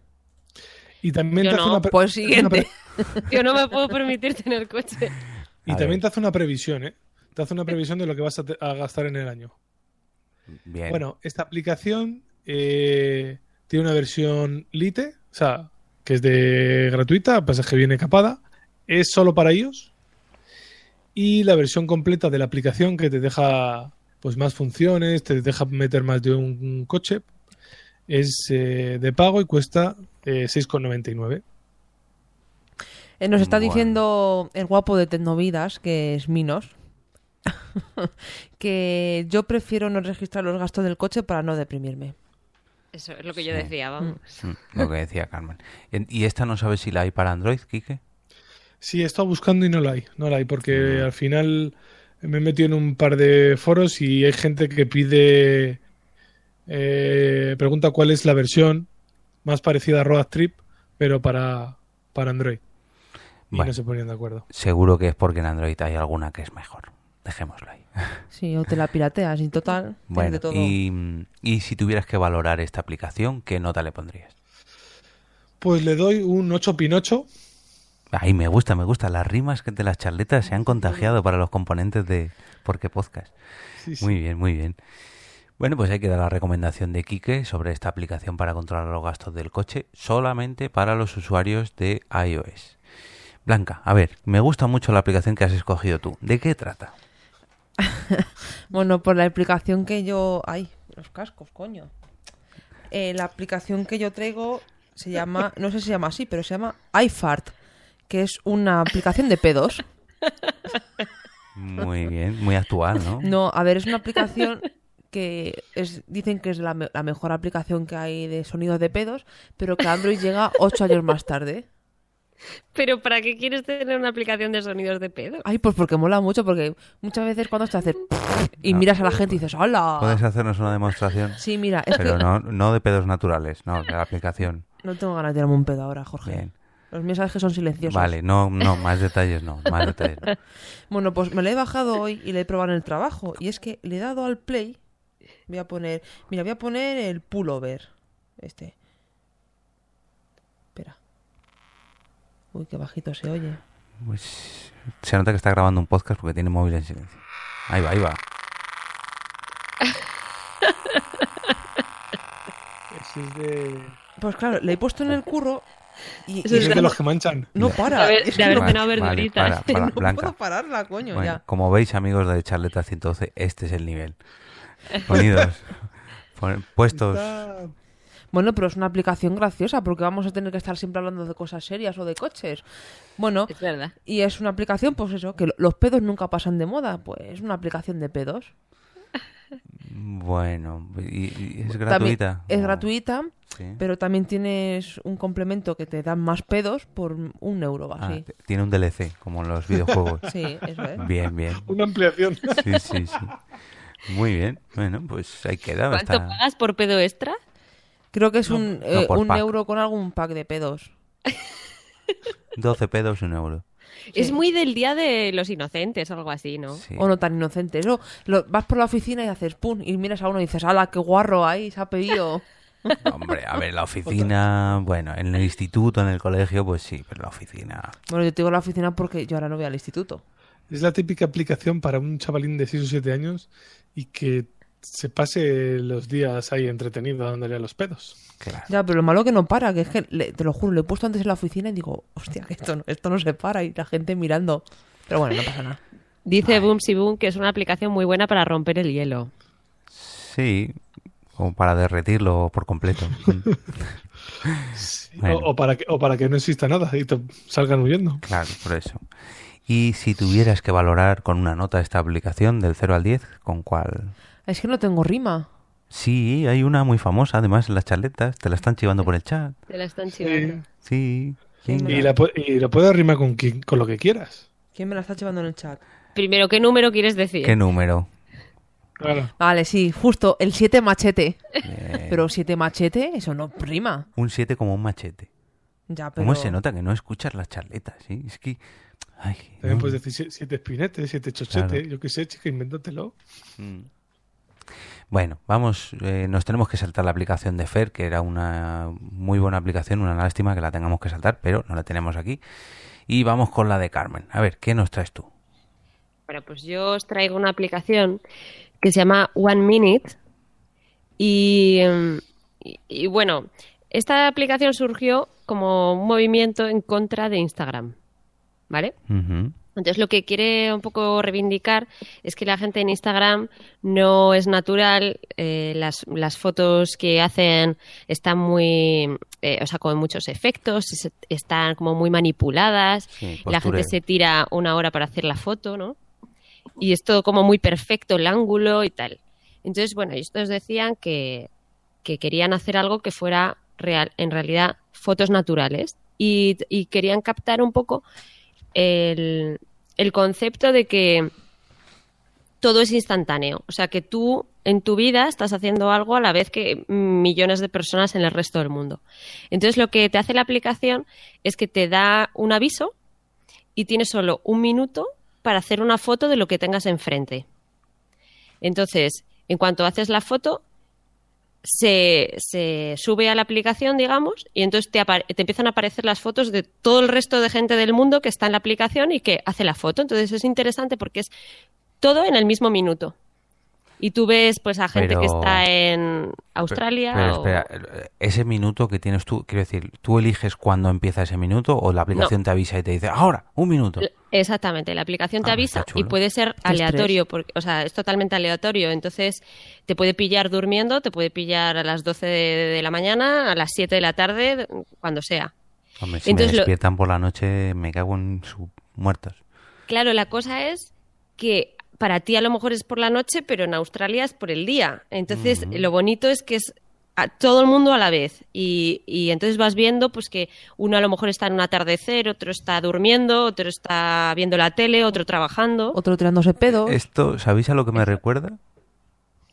Y también Yo te hace no. una Pues hace una siguiente. pre- Yo no me puedo permitir tener coche. Y A también ver. te hace una previsión, ¿eh? Te hace una previsión de lo que vas a, te- a gastar en el año. Bien. Bueno, esta aplicación eh, tiene una versión Lite, o sea, que es de gratuita, pasa que viene capada. Es solo para iOS. Y la versión completa de la aplicación que te deja pues más funciones, te deja meter más de un coche, es eh, de pago y cuesta eh, 6,99. Eh, nos está Bueno. diciendo el guapo de Tecnovidas, que es Minos, <laughs> que yo prefiero no registrar los gastos del coche para no deprimirme. Eso es lo que yo decía, vamos. Mm, Lo que decía Carmen. En- ¿Y esta no sabes si la hay para Android, Quique? Sí, he estado buscando y no la hay. No la hay porque al final me he metido en un par de foros y hay gente que pide, eh, pregunta cuál es la versión más parecida a Road Trip, pero para, para Android. Y Bueno. no se ponían de acuerdo. Seguro que es porque en Android hay alguna que es mejor. Dejémoslo ahí. Sí, o te la pirateas y total. <laughs> Bueno, de todo. y, y si tuvieras que valorar esta aplicación, ¿qué nota le pondrías? Pues le doy un 8 pinocho. Ay, me gusta, me gusta. Las rimas que de las charletas se han contagiado para los componentes de Porque Podcast. Sí, sí. Muy bien, muy bien. Bueno, pues hay que dar la recomendación de Quique sobre esta aplicación para controlar los gastos del coche solamente para los usuarios de iOS. Blanca, a ver, me gusta mucho la aplicación que has escogido tú. ¿De qué trata? <laughs> Bueno, por la aplicación que yo... Ay, los cascos, coño. Eh, la aplicación que yo traigo se llama... <laughs> No sé si se llama así, pero se llama iFart, que es una aplicación de pedos. Muy bien, muy actual, ¿no? No, a ver, es una aplicación que es, dicen que es la, me- la mejor aplicación que hay de sonidos de pedos, pero que Android llega ocho años más tarde. Pero ¿para qué quieres tener una aplicación de sonidos de pedo? Ay, pues porque mola mucho, porque muchas veces cuando te haces <laughs> y miras a la gente y dices, ¡hola! ¿Puedes hacernos una demostración? Sí, mira, es Pero que no, no de pedos naturales, no, de la aplicación. no tengo ganas de tirarme un pedo ahora, Jorge. Bien. Los mensajes son silenciosos. Vale, no, no, más detalles no, más <laughs> detalles no. Bueno, pues me lo he bajado hoy y le he probado en el trabajo. Y es que le he dado al play. Voy a poner. Mira, voy a poner el pullover. Este. Espera. Uy, qué bajito se oye. Pues se nota que está grabando un podcast porque tiene móvil en silencio. Ahí va, ahí va. Ese es de, Pues claro, le he puesto en el curro y, Eso y es de los que manchan. no para. De haber- de cenado Vale, vale, verduritas. para, para, <laughs> no Blanca. puedo pararla, coño, Bueno, ya. como veis, amigos de Charleta 112, este es el nivel. Ponidos, <laughs> pon- puestos. Está- Bueno, pero es una aplicación graciosa porque vamos a tener que estar siempre hablando de cosas serias o de coches. Bueno, Es verdad. y es una aplicación, pues eso, que lo- los pedos nunca pasan de moda. Pues es una aplicación de pedos. Bueno, y, y es También gratuita. Es ¿O- gratuita, Sí. pero también tienes un complemento que te dan más pedos por un euro Ah, así. tiene un DLC, como en los videojuegos. <laughs> Sí, eso es. Bien, bien. Una ampliación. Sí, sí, sí. Muy bien. Bueno, pues ahí queda. ¿Cuánto está- pagas por pedo extra? Creo que es un, no eh, un pack. euro con algún pack de pedos. <laughs> 12 pedos, un euro. Es muy del día de los inocentes o algo así, ¿no? Sí. O no tan inocente. Eso, lo- vas por la oficina y haces pum, y miras a uno y dices, ¡hala, qué guarro ahí! Se ha pedido. <laughs> Hombre, a ver, la oficina, bueno, en el instituto, en el colegio, pues sí, pero la oficina. bueno, yo te digo la oficina porque yo ahora no voy al instituto. Es la típica aplicación para un chavalín de 6 o 7 años y que se pase los días ahí entretenido dándole a los pedos. Claro. Ya, pero lo malo que no para, que es que, le- te lo juro, lo he puesto antes en la oficina y digo, hostia, que esto no, esto no se para y la gente mirando. Pero bueno, no pasa nada. Dice Boomsy Boom que es una aplicación muy buena para romper el hielo. Sí, como para derretirlo por completo. <laughs> Bueno. O, o para que, o para que no exista nada y te salgan huyendo. Claro, por eso. Y si tuvieras que valorar con una nota esta aplicación del 0 al 10, ¿con cuál? Es que no tengo rima. Sí, hay una muy famosa, además, en las charletas. Te la están chivando por el chat. Te la están chivando. Sí. Y, la, y lo puedes rimar con, quien- con lo que quieras. ¿Quién me la está llevando en el chat? Primero, ¿qué número quieres decir? ¿Qué número? Claro. Vale, sí, justo, el 7 machete. Bien. Pero 7 machete, eso no rima. Un 7 como un machete. Ya, pero... ¿Cómo se nota que no escuchas las charletas? ¿sí? Es que... Ay, También no. puedes decir si- siete espinetes, siete chochetes, Claro. yo qué sé, chica, invéntatelo. Mm. Bueno, vamos, eh, nos tenemos que saltar la aplicación de Fer, que era una muy buena aplicación, una lástima que la tengamos que saltar, pero no la tenemos aquí. Y vamos con la de Carmen. A ver, ¿qué nos traes tú? Bueno, pues yo os traigo una aplicación que se llama One Minute. Y, em, y- y bueno, esta aplicación surgió como un movimiento en contra de Instagram. ¿Vale? Entonces lo que quiere un poco reivindicar es que la gente en Instagram no es natural, eh, las, las fotos que hacen están muy, eh, o sea, con muchos efectos, es- están como muy manipuladas, Sí, la gente se tira una hora para hacer la foto, ¿no? Y es todo como muy perfecto el ángulo y tal. Entonces, bueno, estos decían que, que querían hacer algo que fuera real, en realidad fotos naturales y, y querían captar un poco el, concepto de que todo es instantáneo. O sea, que tú en tu vida estás haciendo algo a la vez que millones de personas en el resto del mundo. Entonces, lo que te hace la aplicación es que te da un aviso y tienes solo un minuto para hacer una foto de lo que tengas enfrente. Entonces, en cuanto haces la foto, se, se sube a la aplicación, digamos, y entonces te, te empiezan a aparecer las fotos de todo el resto de gente del mundo que está en la aplicación y que hace la foto. Entonces es interesante porque es todo en el mismo minuto. Y tú ves pues a gente que está en Australia Pero o- espera, ese minuto que tienes tú, quiero decir, ¿tú eliges cuándo empieza ese minuto o la aplicación te avisa y te dice, ahora, un minuto? Exactamente, la aplicación te Ah, avisa y puede ser aleatorio, porque, o sea, es totalmente aleatorio. Entonces, te puede pillar durmiendo, te puede pillar a las 12 de, de la mañana, a las 7 de la tarde, cuando sea. Hombre, si Entonces me lo- despiertan por la noche, me cago en sus muertos. Claro, la cosa es que para ti a lo mejor es por la noche, pero en Australia es por el día. Entonces, lo bonito es que es a todo el mundo a la vez. Y, y entonces vas viendo pues que uno a lo mejor está en un atardecer, otro está durmiendo, otro está viendo la tele, otro trabajando. Otro tirándose pedos. Esto, ¿sabéis a lo que me recuerda?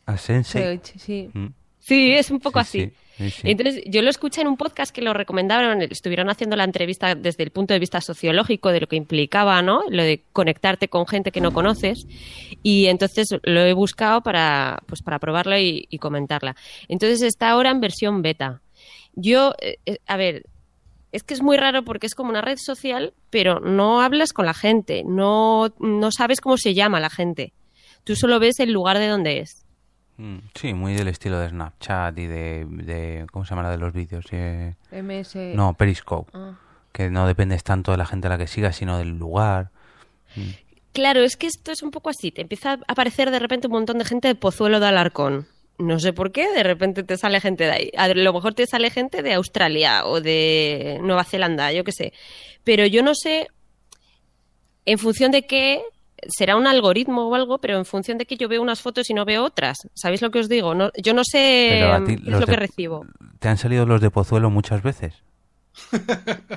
A Sensei. Sí, sí. Mm. Sí, es un poco Sí, así. Sí, sí, sí. Entonces, yo lo escuché en un podcast que lo recomendaron, estuvieron haciendo la entrevista desde el punto de vista sociológico de lo que implicaba, ¿no? Lo de conectarte con gente que no conoces. Y entonces lo he buscado para, pues, para probarlo y, y comentarla. Entonces está ahora en versión beta. Yo, eh, eh, a ver, es que es muy raro porque es como una red social, pero no hablas con la gente, no, no sabes cómo se llama la gente. Tú solo ves el lugar de donde es. Mm, Sí, muy del estilo de Snapchat y de, de- ¿cómo se llama la de los vídeos? Eh, MS. No, Periscope. Ah. Que no dependes tanto de la gente a la que sigas, sino del lugar. Claro, es que esto es un poco así. Te empieza a aparecer de repente un montón de gente de Pozuelo de Alarcón. No sé por qué, de repente te sale gente de ahí. A lo mejor te sale gente de Australia o de Nueva Zelanda, yo qué sé. Pero yo no sé en función de qué será un algoritmo o algo, pero en función de que yo veo unas fotos y no veo otras. ¿Sabéis lo que os digo? No, yo no sé qué es los lo de- que recibo. ¿Te han salido los de Pozuelo muchas veces?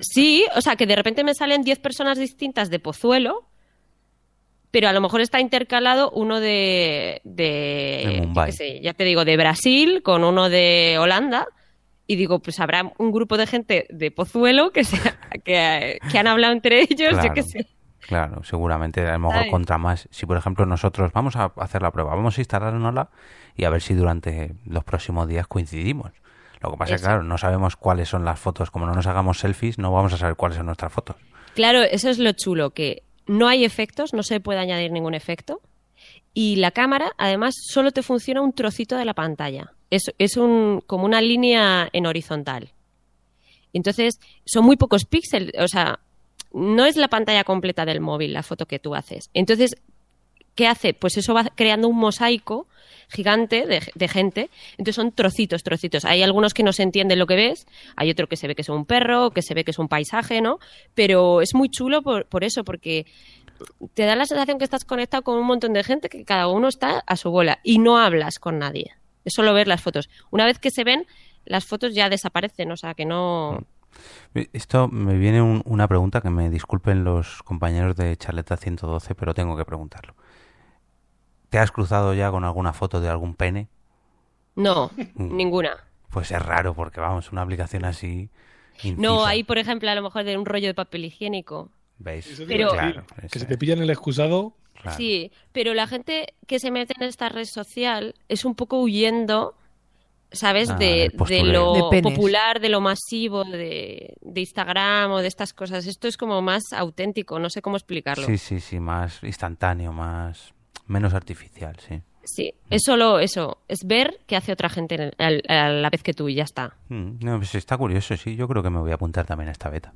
Sí, o sea, que de repente me salen 10 personas distintas de Pozuelo, pero a lo mejor está intercalado uno de, de, De yo sé, ya te digo, de Brasil con uno de Holanda. Y digo, pues habrá un grupo de gente de Pozuelo que, se- que, que han hablado entre ellos, yo Claro. qué sé. Claro, seguramente a lo mejor contra más. Si por ejemplo nosotros vamos a hacer la prueba, vamos a instalárnosla y a ver si durante los próximos días coincidimos. Lo que pasa es que, claro, no sabemos cuáles son las fotos. Como no nos hagamos selfies, no vamos a saber cuáles son nuestras fotos. Claro, eso es lo chulo, que no hay efectos, no se puede añadir ningún efecto. Y la cámara, además, solo te funciona un trocito de la pantalla. Es, es un, como una línea en horizontal. Entonces, son muy pocos píxeles, o sea, no es la pantalla completa del móvil la foto que tú haces. Entonces, ¿qué hace? Pues eso va creando un mosaico gigante de, de gente. Entonces son trocitos, trocitos. Hay algunos que no se entiende lo que ves, hay otro que se ve que es un perro, que se ve que es un paisaje, ¿no? Pero es muy chulo por, por eso, porque te da la sensación que estás conectado con un montón de gente que cada uno está a su bola y no hablas con nadie. Es solo ver las fotos. Una vez que se ven, las fotos ya desaparecen, o sea que no... Esto me viene un- una pregunta que me disculpen los compañeros de Charleta 112, pero tengo que preguntarlo. ¿Te has cruzado ya con alguna foto de algún pene? No, Mm. ninguna. Pues es raro porque vamos, una aplicación así. No, hay, por ejemplo, a lo mejor de un rollo de papel higiénico. ¿Veis? Pero- Claro, que ese- se te pillan el excusado. claro. Sí, pero la gente que se mete en esta red social es un poco huyendo, ¿sabes? Ah, de, postureo. lo De popular, de lo masivo, de, de Instagram o de estas cosas. Esto es como más auténtico, no sé cómo explicarlo. Sí, sí, sí, más instantáneo, más menos artificial, sí. Sí, es solo eso, es ver qué hace otra gente en el- al- a la vez que tú y ya está. Mm, no, pues está curioso, sí. Yo creo que me voy a apuntar también a esta beta.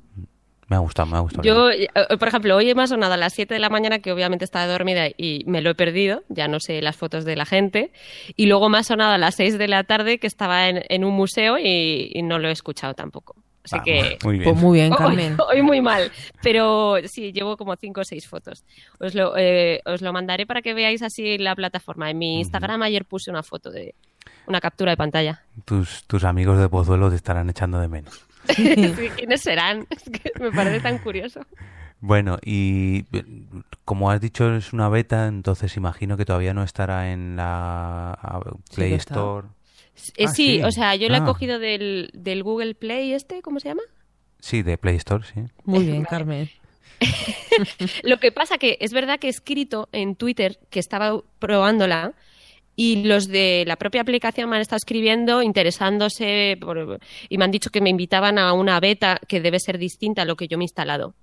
Me ha gustado, me ha gustado. Yo, eh, por ejemplo, hoy me ha sonado a las 7 de la mañana, que obviamente estaba dormida y me lo he perdido, ya no sé las fotos de la gente, y luego me ha sonado a las 6 de la tarde que estaba en, en un museo y, y no lo he escuchado tampoco. Así Ah, que... Muy bien. Pues muy bien, Hoy, Carmen. <laughs> hoy muy mal, pero sí, llevo como 5 o 6 fotos. Os lo, eh, os lo mandaré para que veáis así la plataforma. En mi Instagram ayer puse una foto de una captura de pantalla. Tus, tus amigos de Pozuelo te estarán echando de menos. <laughs> ¿Quiénes serán? <laughs> Es que me parece tan curioso. Bueno, y como has dicho, es una beta, entonces imagino que todavía no estará en la Play. Store. Eh, Ah, sí, sí. o sea, yo lo Ah. he cogido del, del Google Play este, ¿cómo se llama? Sí, de Play Store, sí. Muy bien, <laughs> Carmen. Lo que pasa que es verdad que he escrito en Twitter que estaba probándola y los de la propia aplicación me han estado escribiendo interesándose por- y me han dicho que me invitaban a una beta que debe ser distinta a lo que yo me he instalado.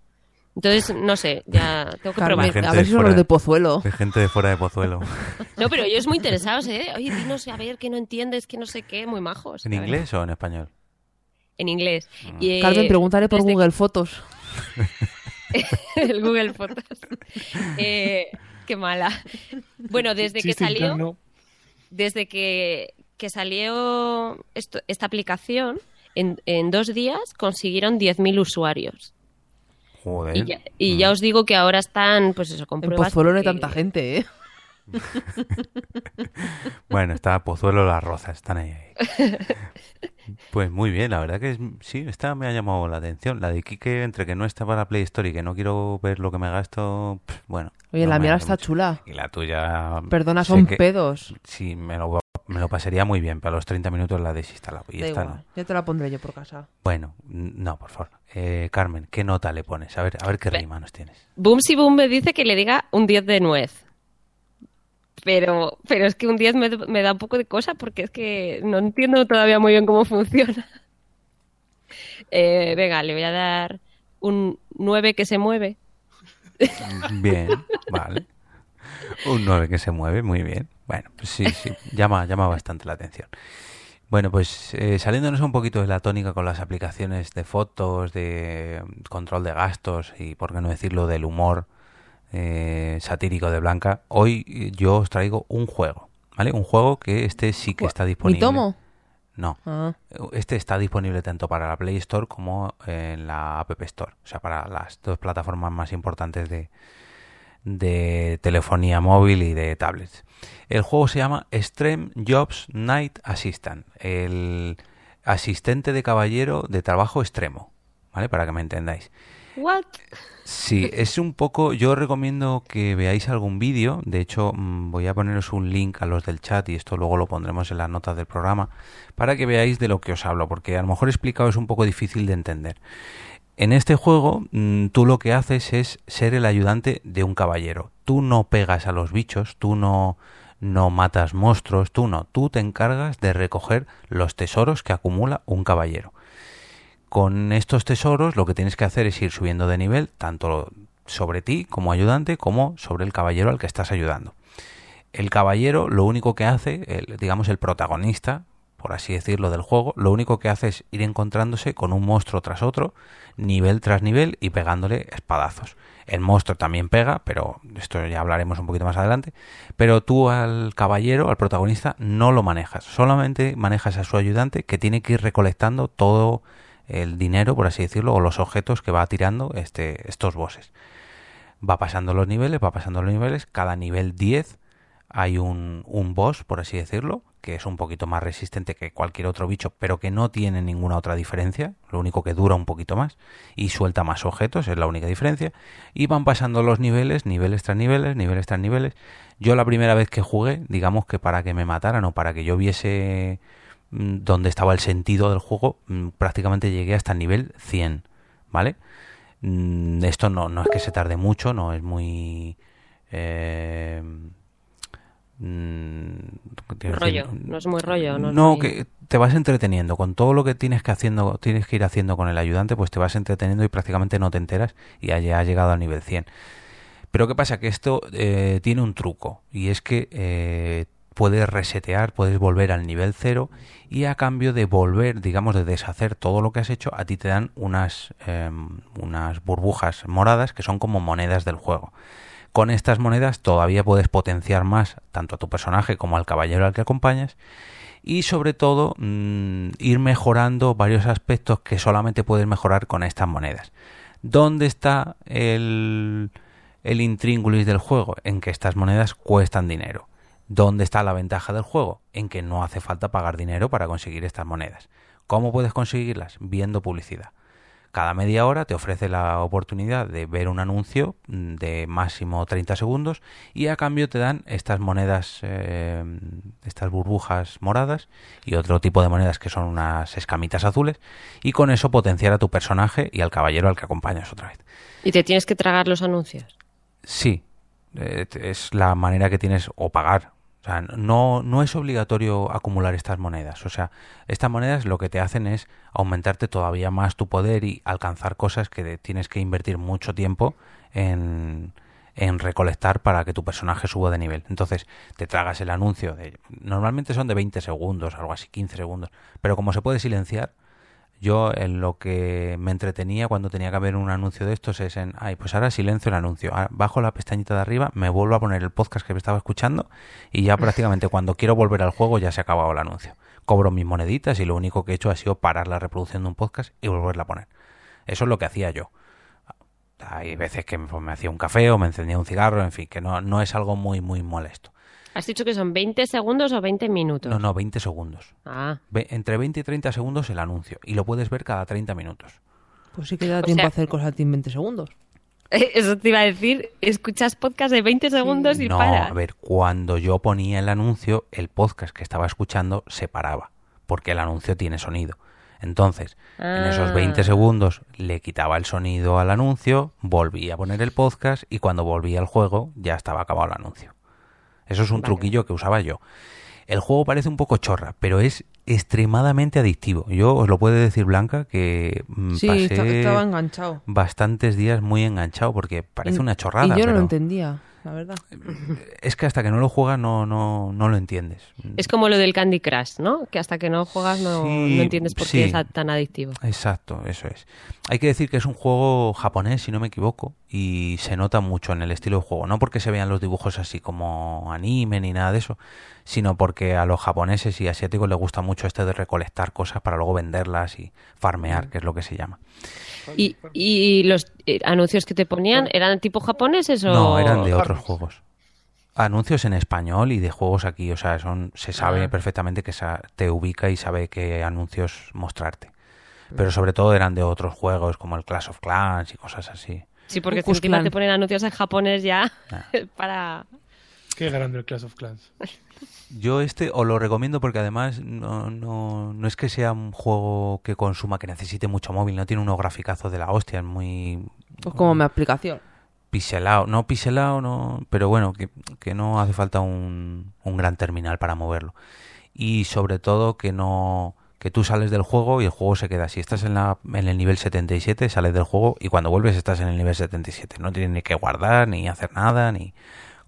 Entonces, no sé, ya tengo que probar. a ver si son los de Pozuelo. De gente de fuera de Pozuelo. <laughs> No, pero ellos muy interesados, ¿eh? Oye, dinos a ver que no entiendes, que no sé qué, muy majos. ¿En inglés o en español? En inglés. Y, eh, Carmen, pregúntale por desde- Google Fotos. <laughs> el Google Fotos. <laughs> Eh, qué mala. Bueno, desde que salió, interno. Desde que, que salió esto- esta aplicación, en, en dos días consiguieron 10.000 usuarios. Joder. Y, ya, y ya os digo que ahora están, pues eso, con En pruebas. Pozuelo no hay tanta gente, ¿eh? <laughs> Bueno, está Pozuelo las rozas, están ahí. ahí. <laughs> Pues muy bien, la verdad que es- sí, esta me ha llamado la atención. La de Kike, entre que no está para Play Store y que no quiero ver lo que me gasto, pff, bueno. Oye, no la mía está mucho. chula. Y la tuya... Perdona, son que- pedos. Sí, me lo, me lo pasaría muy bien, pero a los 30 minutos la desinstalado. Y Da esta igual, no. ya te la pondré yo por casa. Bueno, no, por favor. Eh, Carmen, ¿qué nota le pones? A ver, a ver qué rima nos tienes. Boomsy Boom me dice que le diga un 10 de nuez. Pero, pero es que un 10 me, me da un poco de cosa porque es que no entiendo todavía muy bien cómo funciona. <laughs> Eh, venga, le voy a dar un 9 que se mueve. Bien, vale. Un 9 que se mueve, muy bien. Bueno, pues sí, sí, llama, llama bastante la atención. Bueno, pues eh, saliéndonos un poquito de la tónica con las aplicaciones de fotos, de control de gastos y, por qué no decirlo, del humor eh, satírico de Blanca, hoy eh, yo os traigo un juego, ¿vale? Un juego que este sí que está disponible. ¿Mi tomo? No, Ah. este está disponible tanto para la Play Store como en la App Store, o sea, para las dos plataformas más importantes de, de telefonía móvil y de tablets. El juego se llama Extreme Jobs Night Assistant, el asistente de caballero de trabajo extremo, ¿vale? Para que me entendáis. What? Sí, es un poco. Yo recomiendo que veáis algún vídeo. De hecho, mm, voy a poneros un link a los del chat y esto luego lo pondremos en las notas del programa para que veáis de lo que os hablo, porque a lo mejor explicado es un poco difícil de entender. En este juego, mm, tú lo que haces es ser el ayudante de un caballero. Tú no pegas a los bichos, tú no, no matas monstruos, tú no. Tú te encargas de recoger los tesoros que acumula un caballero. Con estos tesoros lo que tienes que hacer es ir subiendo de nivel, tanto sobre ti como ayudante, como sobre el caballero al que estás ayudando. El caballero lo único que hace, digamos el protagonista, por así decirlo, del juego, lo único que hace es ir encontrándose con un monstruo tras otro, nivel tras nivel y pegándole espadazos. El monstruo también pega, pero esto ya hablaremos un poquito más adelante. Pero tú al caballero, al protagonista, no lo manejas. Solamente manejas a su ayudante que tiene que ir recolectando todo el dinero, por así decirlo, o los objetos que va tirando este, estos bosses. Va pasando los niveles, va pasando los niveles. Cada nivel 10 hay un, un boss, por así decirlo, que es un poquito más resistente que cualquier otro bicho, pero que no tiene ninguna otra diferencia. Lo único que dura un poquito más y suelta más objetos, es la única diferencia. Y van pasando los niveles, niveles tras niveles, niveles tras niveles. Yo la primera vez que jugué, digamos que para que me mataran o para que yo viese mm, dónde estaba el sentido del juego, mm, prácticamente llegué hasta el nivel 100, ¿vale? Mm, Esto no, no es que se tarde mucho, no es muy... eh, Rollo, no es muy rollo. No, es no, muy- que te vas entreteniendo con todo lo que tienes que haciendo, tienes que ir haciendo con el ayudante, pues te vas entreteniendo y prácticamente no te enteras y ya has llegado al nivel 100. Pero qué pasa que esto eh, tiene un truco y es que eh, puedes resetear, puedes volver al nivel 0 y a cambio de volver, digamos, de deshacer todo lo que has hecho, a ti te dan unas em, unas burbujas moradas que son como monedas del juego. Con estas monedas todavía puedes potenciar más tanto a tu personaje como al caballero al que acompañas y sobre todo mm, ir mejorando varios aspectos que solamente puedes mejorar con estas monedas. ¿Dónde está el, el intríngulis del juego? En que estas monedas cuestan dinero. ¿Dónde está la ventaja del juego? En que no hace falta pagar dinero para conseguir estas monedas. ¿Cómo puedes conseguirlas? Viendo publicidad. Cada media hora te ofrece la oportunidad de ver un anuncio mm, de máximo 30 segundos y a cambio te dan estas monedas, eh, estas burbujas moradas y otro tipo de monedas que son unas escamitas azules y con eso potenciar a tu personaje y al caballero al que acompañas otra vez. Y te tienes que tragar los anuncios. Sí, eh, es la manera que tienes o pagar. Sea, no, no es obligatorio acumular estas monedas. O sea, estas monedas lo que te hacen es aumentarte todavía más tu poder y alcanzar cosas que tienes que invertir mucho tiempo en, en recolectar para que tu personaje suba de nivel. Entonces, te tragas el anuncio. De, normalmente son de 20 segundos, algo así, 15 segundos. Pero como se puede silenciar, yo en lo que me entretenía cuando tenía que haber un anuncio de estos es en, ay, pues ahora silencio el anuncio. Ahora bajo la pestañita de arriba, me vuelvo a poner el podcast que me estaba escuchando y ya prácticamente <laughs> cuando quiero volver al juego ya se ha acabado el anuncio. Cobro mis moneditas y lo único que he hecho ha sido parar la reproducción de un podcast y volverla a poner. Eso es lo que hacía yo. Hay veces que me, pues, me hacía un café o me encendía un cigarro, en fin, que no, no es algo muy, muy molesto. ¿Has dicho que son 20 segundos o 20 minutos? No, no, 20 segundos. Ah, Ve- entre 20 y 30 segundos el anuncio y lo puedes ver cada 30 minutos. Pues sí que da O tiempo sea- a hacer cosas en 20 segundos. <laughs> eso te iba a decir. Escuchas podcast de 20 segundos y no, para. a ver, cuando yo ponía el anuncio, el podcast que estaba escuchando se paraba, porque el anuncio tiene sonido. Entonces, en esos Ah. 20 segundos le quitaba el sonido al anuncio, volvía a poner el podcast y cuando volvía al juego ya estaba acabado el anuncio. Eso es un truquillo que usaba yo. El juego parece un poco chorra, pero es extremadamente adictivo. Yo os lo puede decir Blanca que mm, Sí, pasé esta- estaba enganchado. bastantes días muy enganchado porque parece Y- una chorrada. Y yo no pero lo entendía, la verdad. es que hasta que no lo juegas no, no, no lo entiendes. Es como lo del Candy Crush, ¿no? Que hasta que no juegas no, Sí, no entiendes por sí. qué es tan adictivo. Exacto, eso es. Hay que decir que es un juego japonés, si no me equivoco, y se nota mucho en el estilo de juego. No porque se vean los dibujos así como anime ni nada de eso, sino porque a los japoneses y asiáticos les gusta mucho este de recolectar cosas para luego venderlas y farmear, que es lo que se llama. ¿Y, y los eh, anuncios que te ponían eran tipo japoneses o...? No, eran de otros juegos. Anuncios en español y de juegos aquí, o sea, son se sabe Ah. perfectamente que sa- te ubica y sabe qué anuncios mostrarte. Pero sobre todo eran de otros juegos como el Clash of Clans y cosas así. Sí, porque Klux encima te ponen anuncios en japonés ya Ah. <laughs> para... Qué grande el Clash of Clans. <laughs> Yo este os lo recomiendo porque además no, no, no es que sea un juego que consuma, que necesite mucho móvil, no tiene unos graficazos de la hostia, es muy Pues como mi aplicación. pixelado, no pixelado, no, pero bueno, que, que no hace falta un, un gran terminal para moverlo. Y sobre todo que no que tú sales del juego y el juego se queda. Si estás en, la, en el nivel 77, sales del juego y cuando vuelves estás en el nivel 77. No tienes ni que guardar, ni hacer nada, ni...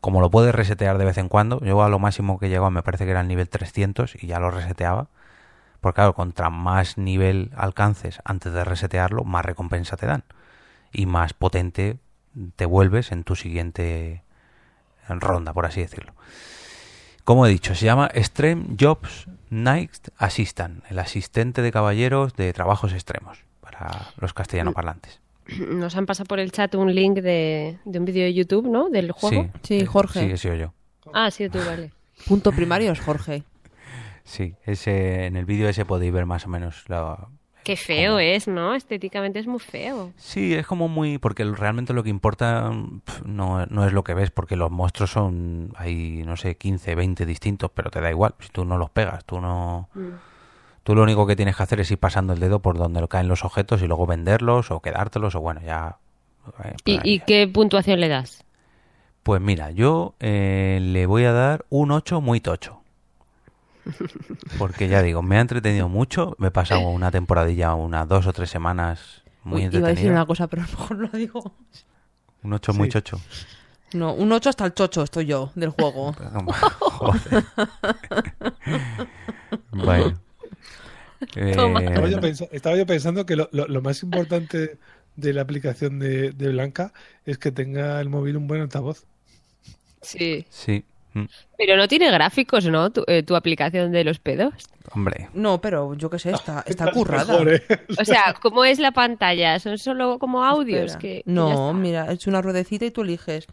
Como lo puedes resetear de vez en cuando, yo a lo máximo que llegaba me parece que era el nivel 300 y ya lo reseteaba. Porque claro, contra más nivel alcances antes de resetearlo, más recompensa te dan. Y más potente te vuelves en tu siguiente ronda, por así decirlo. Como he dicho, se llama Extreme Jobs Night Assistant, el asistente de caballeros de trabajos extremos para los castellano parlantes. Nos han pasado por el chat un link de, de un vídeo de YouTube, ¿no? Del juego. Sí, eh, Jorge. Sí, he sido yo. Ah, sí, tú, vale. Punto primario es Jorge. Sí, ese, en el vídeo ese podéis ver más o menos la... Qué feo es, ¿no? Estéticamente es muy feo. Sí, es como muy... Porque realmente lo que importa no, no es lo que ves, porque los monstruos son... Hay, no sé, 15, 20 distintos, pero te da igual. Si tú no los pegas, tú no... Tú lo único que tienes que hacer es ir pasando el dedo por donde caen los objetos y luego venderlos o quedártelos o bueno, ya... eh, ¿Y, qué puntuación le das? Pues mira, yo eh, le voy a dar un 8 muy tocho. Porque ya digo, me ha entretenido mucho. Me he pasado una temporadilla, unas dos o tres semanas muy Uy, iba a decir entretenida. una cosa, pero a lo mejor no lo digo. Un 8 muy chocho. No, un 8 hasta el chocho estoy yo del juego. <laughs> Joder. <laughs> bueno. Eh. Estaba yo, <laughs> pensa- estaba yo pensando que lo, lo- lo más importante de la aplicación de, de Blanca es que tenga el móvil un buen altavoz. Sí. sí, mm, Pero no tiene gráficos, ¿no? Tu, eh, tu aplicación de los pedos. hombre. No, pero yo qué sé, está, <laughs> está currada. mejor, ¿eh? O sea, ¿cómo es la pantalla? ¿Son solo como audios? Espera. Que, no, mira, es una ruedecita y tú eliges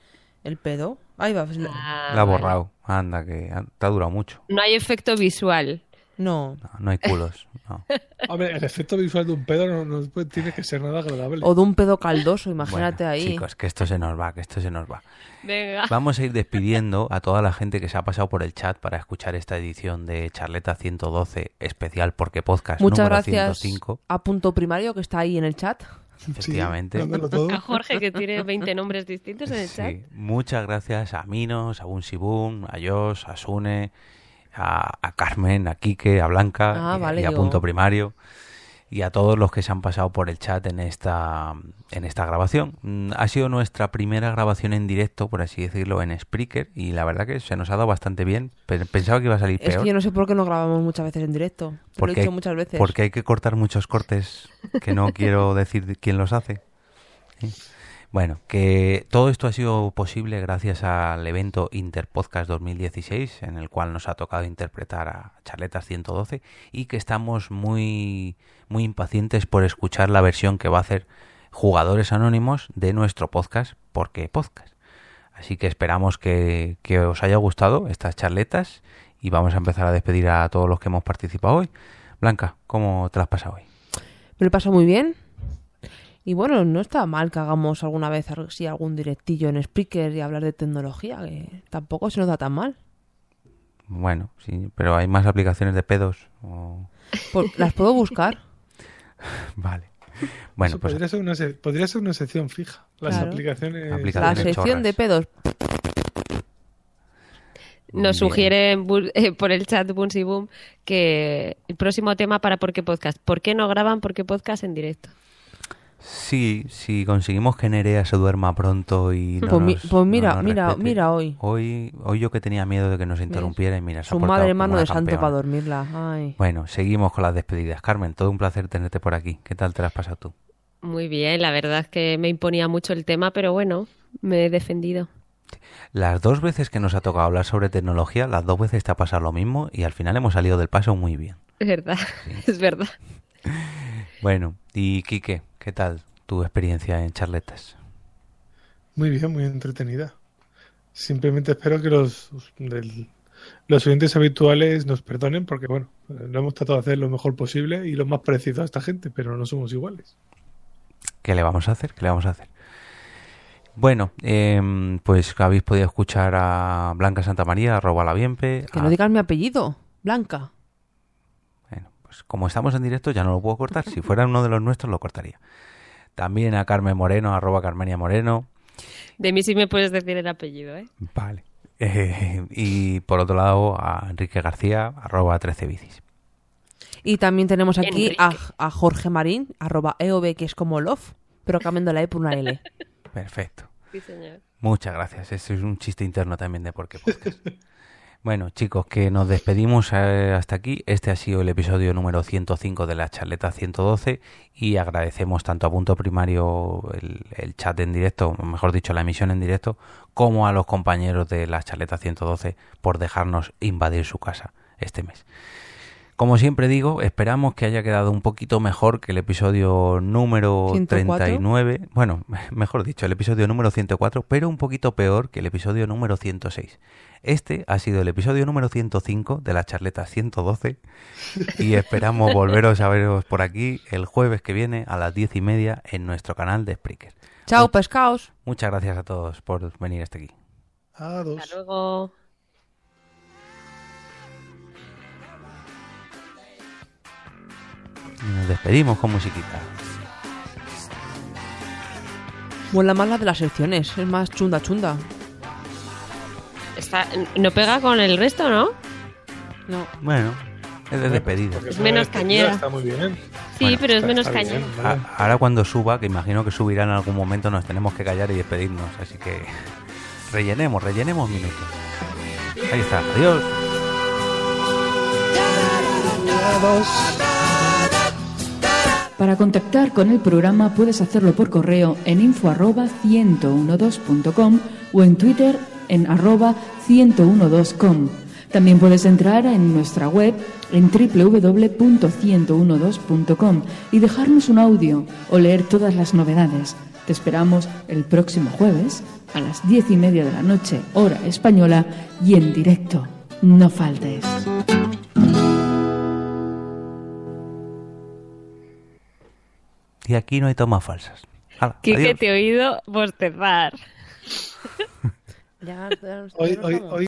el pedo. Ahí va. pues, Ah, La ha borrado. Anda, que ha- te ha durado mucho. No hay efecto visual. No. No, no hay culos. no. <laughs> Hombre, el efecto visual de un pedo no, no puede- tiene que ser nada agradable. O de un pedo caldoso, imagínate Bueno, ahí. Chicos, que esto se nos va, que esto se nos va. Venga. Vamos a ir despidiendo <laughs> a toda la gente que se ha pasado por el chat para escuchar esta edición de Charleta 112 especial porque podcast Muchas número gracias 105. a Punto Primario que está ahí en el chat. efectivamente. todo. A Jorge, que tiene 20 nombres distintos en el chat. Sí, muchas gracias a Minos, a Bunsibun, a Jos, a Sune, a, a Carmen, a Quique, a Blanca Ah, y, vale, y a digo. Punto Primario y a todos los que se han pasado por el chat en esta en esta grabación. Mm, Ha sido nuestra primera grabación en directo, por así decirlo, en Spreaker y la verdad que se nos ha dado bastante bien. Pe- Pensaba que iba a salir Es peor. que yo no sé por qué no grabamos muchas veces en directo. Te lo he porque, dicho hay, muchas veces. porque hay que cortar muchos cortes que no <laughs> quiero decir de quién los hace. ¿Sí? Bueno, que todo esto ha sido posible gracias al evento Interpodcast 2016, en el cual nos ha tocado interpretar a Charletas 112 y que estamos muy, muy impacientes por escuchar la versión que va a hacer Jugadores Anónimos de nuestro podcast, porque podcast. Así que esperamos que, que os haya gustado estas charletas y vamos a empezar a despedir a todos los que hemos participado hoy. Blanca, ¿cómo te las pasado hoy? Me lo he pasado muy bien. Y bueno, no está mal que hagamos alguna vez sí, algún directillo en Spreaker y hablar de tecnología, que tampoco se nos da tan mal. Bueno, sí, pero hay más aplicaciones de pedos. o- Por- las puedo buscar. <laughs> Vale. Bueno, Eso pues podría, ser una, se- podría ser una sección fija. Las Claro. aplicaciones. La sección chorras. de pedos. Nos Bien. sugiere <laughs> eh, por el chat Boom que el próximo tema para ¿Por qué podcast? ¿Por qué no graban ¿Por qué podcast en directo? Sí, si conseguimos que Nerea se duerma pronto y no Pues mi- nos- pues no mira, nos mira, respete. mira hoy. Hoy, hoy yo que tenía miedo de que nos interrumpiera y mira, se Su madre mano de santo para dormirla. Ay. Bueno, seguimos con las despedidas. Carmen, todo un placer tenerte por aquí. ¿Qué tal te las has pasado tú? Muy bien, la verdad es que me imponía mucho el tema, pero bueno, me he defendido. Las dos veces que nos ha tocado hablar sobre tecnología, las dos veces te ha pasado lo mismo y al final hemos salido del paso muy bien. Es verdad, <laughs> es verdad. Bueno, y Quique, ¿qué tal tu experiencia en charletas? Muy bien, muy entretenida. Simplemente espero que los, del- los oyentes habituales nos perdonen porque, bueno, lo hemos tratado de hacer lo mejor posible y lo más parecido a esta gente, pero no somos iguales. ¿Qué le vamos a hacer? ¿Qué le vamos a hacer? Bueno, em, pues habéis podido escuchar a Blanca Santamaría, arroba la Bienpe. Que a- no digas mi apellido. Blanca. Pues como estamos en directo ya no lo puedo cortar. Si fuera uno de los nuestros lo cortaría. También a Carmen Moreno, arroba Carmenia Moreno. De mí sí me puedes decir el apellido, ¿eh? Vale. Eh, y por otro lado a Enrique García, arroba 13 bicis. Y también tenemos aquí a, a Jorge Marín, arroba EOB, que es como love, pero cambiando la E por una L. Perfecto. Sí, señor. Muchas gracias. Eso es un chiste interno también de por qué podcast. <laughs> Bueno, chicos, que nos despedimos eh, hasta aquí. Este ha sido el episodio número 105 de la charleta 112 y agradecemos tanto a Punto Primario el, el chat en directo, o mejor dicho, la emisión en directo, como a los compañeros de la charleta 112 por dejarnos invadir su casa este mes. Como siempre digo, esperamos que haya quedado un poquito mejor que el episodio número 104. 39. Bueno, <laughs> mejor dicho, el episodio número 104, pero un poquito peor que el episodio número 106. Este ha sido el episodio número 105 de la charleta 112 y esperamos volveros a veros por aquí el jueves que viene a las diez y media en nuestro canal de Spreaker. Chao, pescaos. Muchas gracias a todos por venir hasta aquí. Adiós. Hasta luego. Y nos despedimos con musiquita. Más la de las secciones, es más chunda chunda. Está, no pega con el resto, ¿no? No. Bueno, es de despedida. Es menos cañera. Está muy bien. Sí, Bueno, pero es está- menos está bien, cañón. vale. A- Ahora cuando suba, que imagino que subirá en algún momento, nos tenemos que callar y despedirnos. Así que <laughs> rellenemos, rellenemos minutos. Ahí está, adiós. Para contactar con el programa puedes hacerlo por correo en info arroba 1012.com o en Twitter en arroba 1012com. También puedes entrar en nuestra web en www.1012.com y dejarnos un audio o leer todas las novedades. Te esperamos el próximo jueves a las diez y media de la noche, hora española, y en directo. No faltes. Y aquí no hay tomas falsas. Hala, Quique, adiós. te he oído bostezar. <laughs> Ya, ya- hoy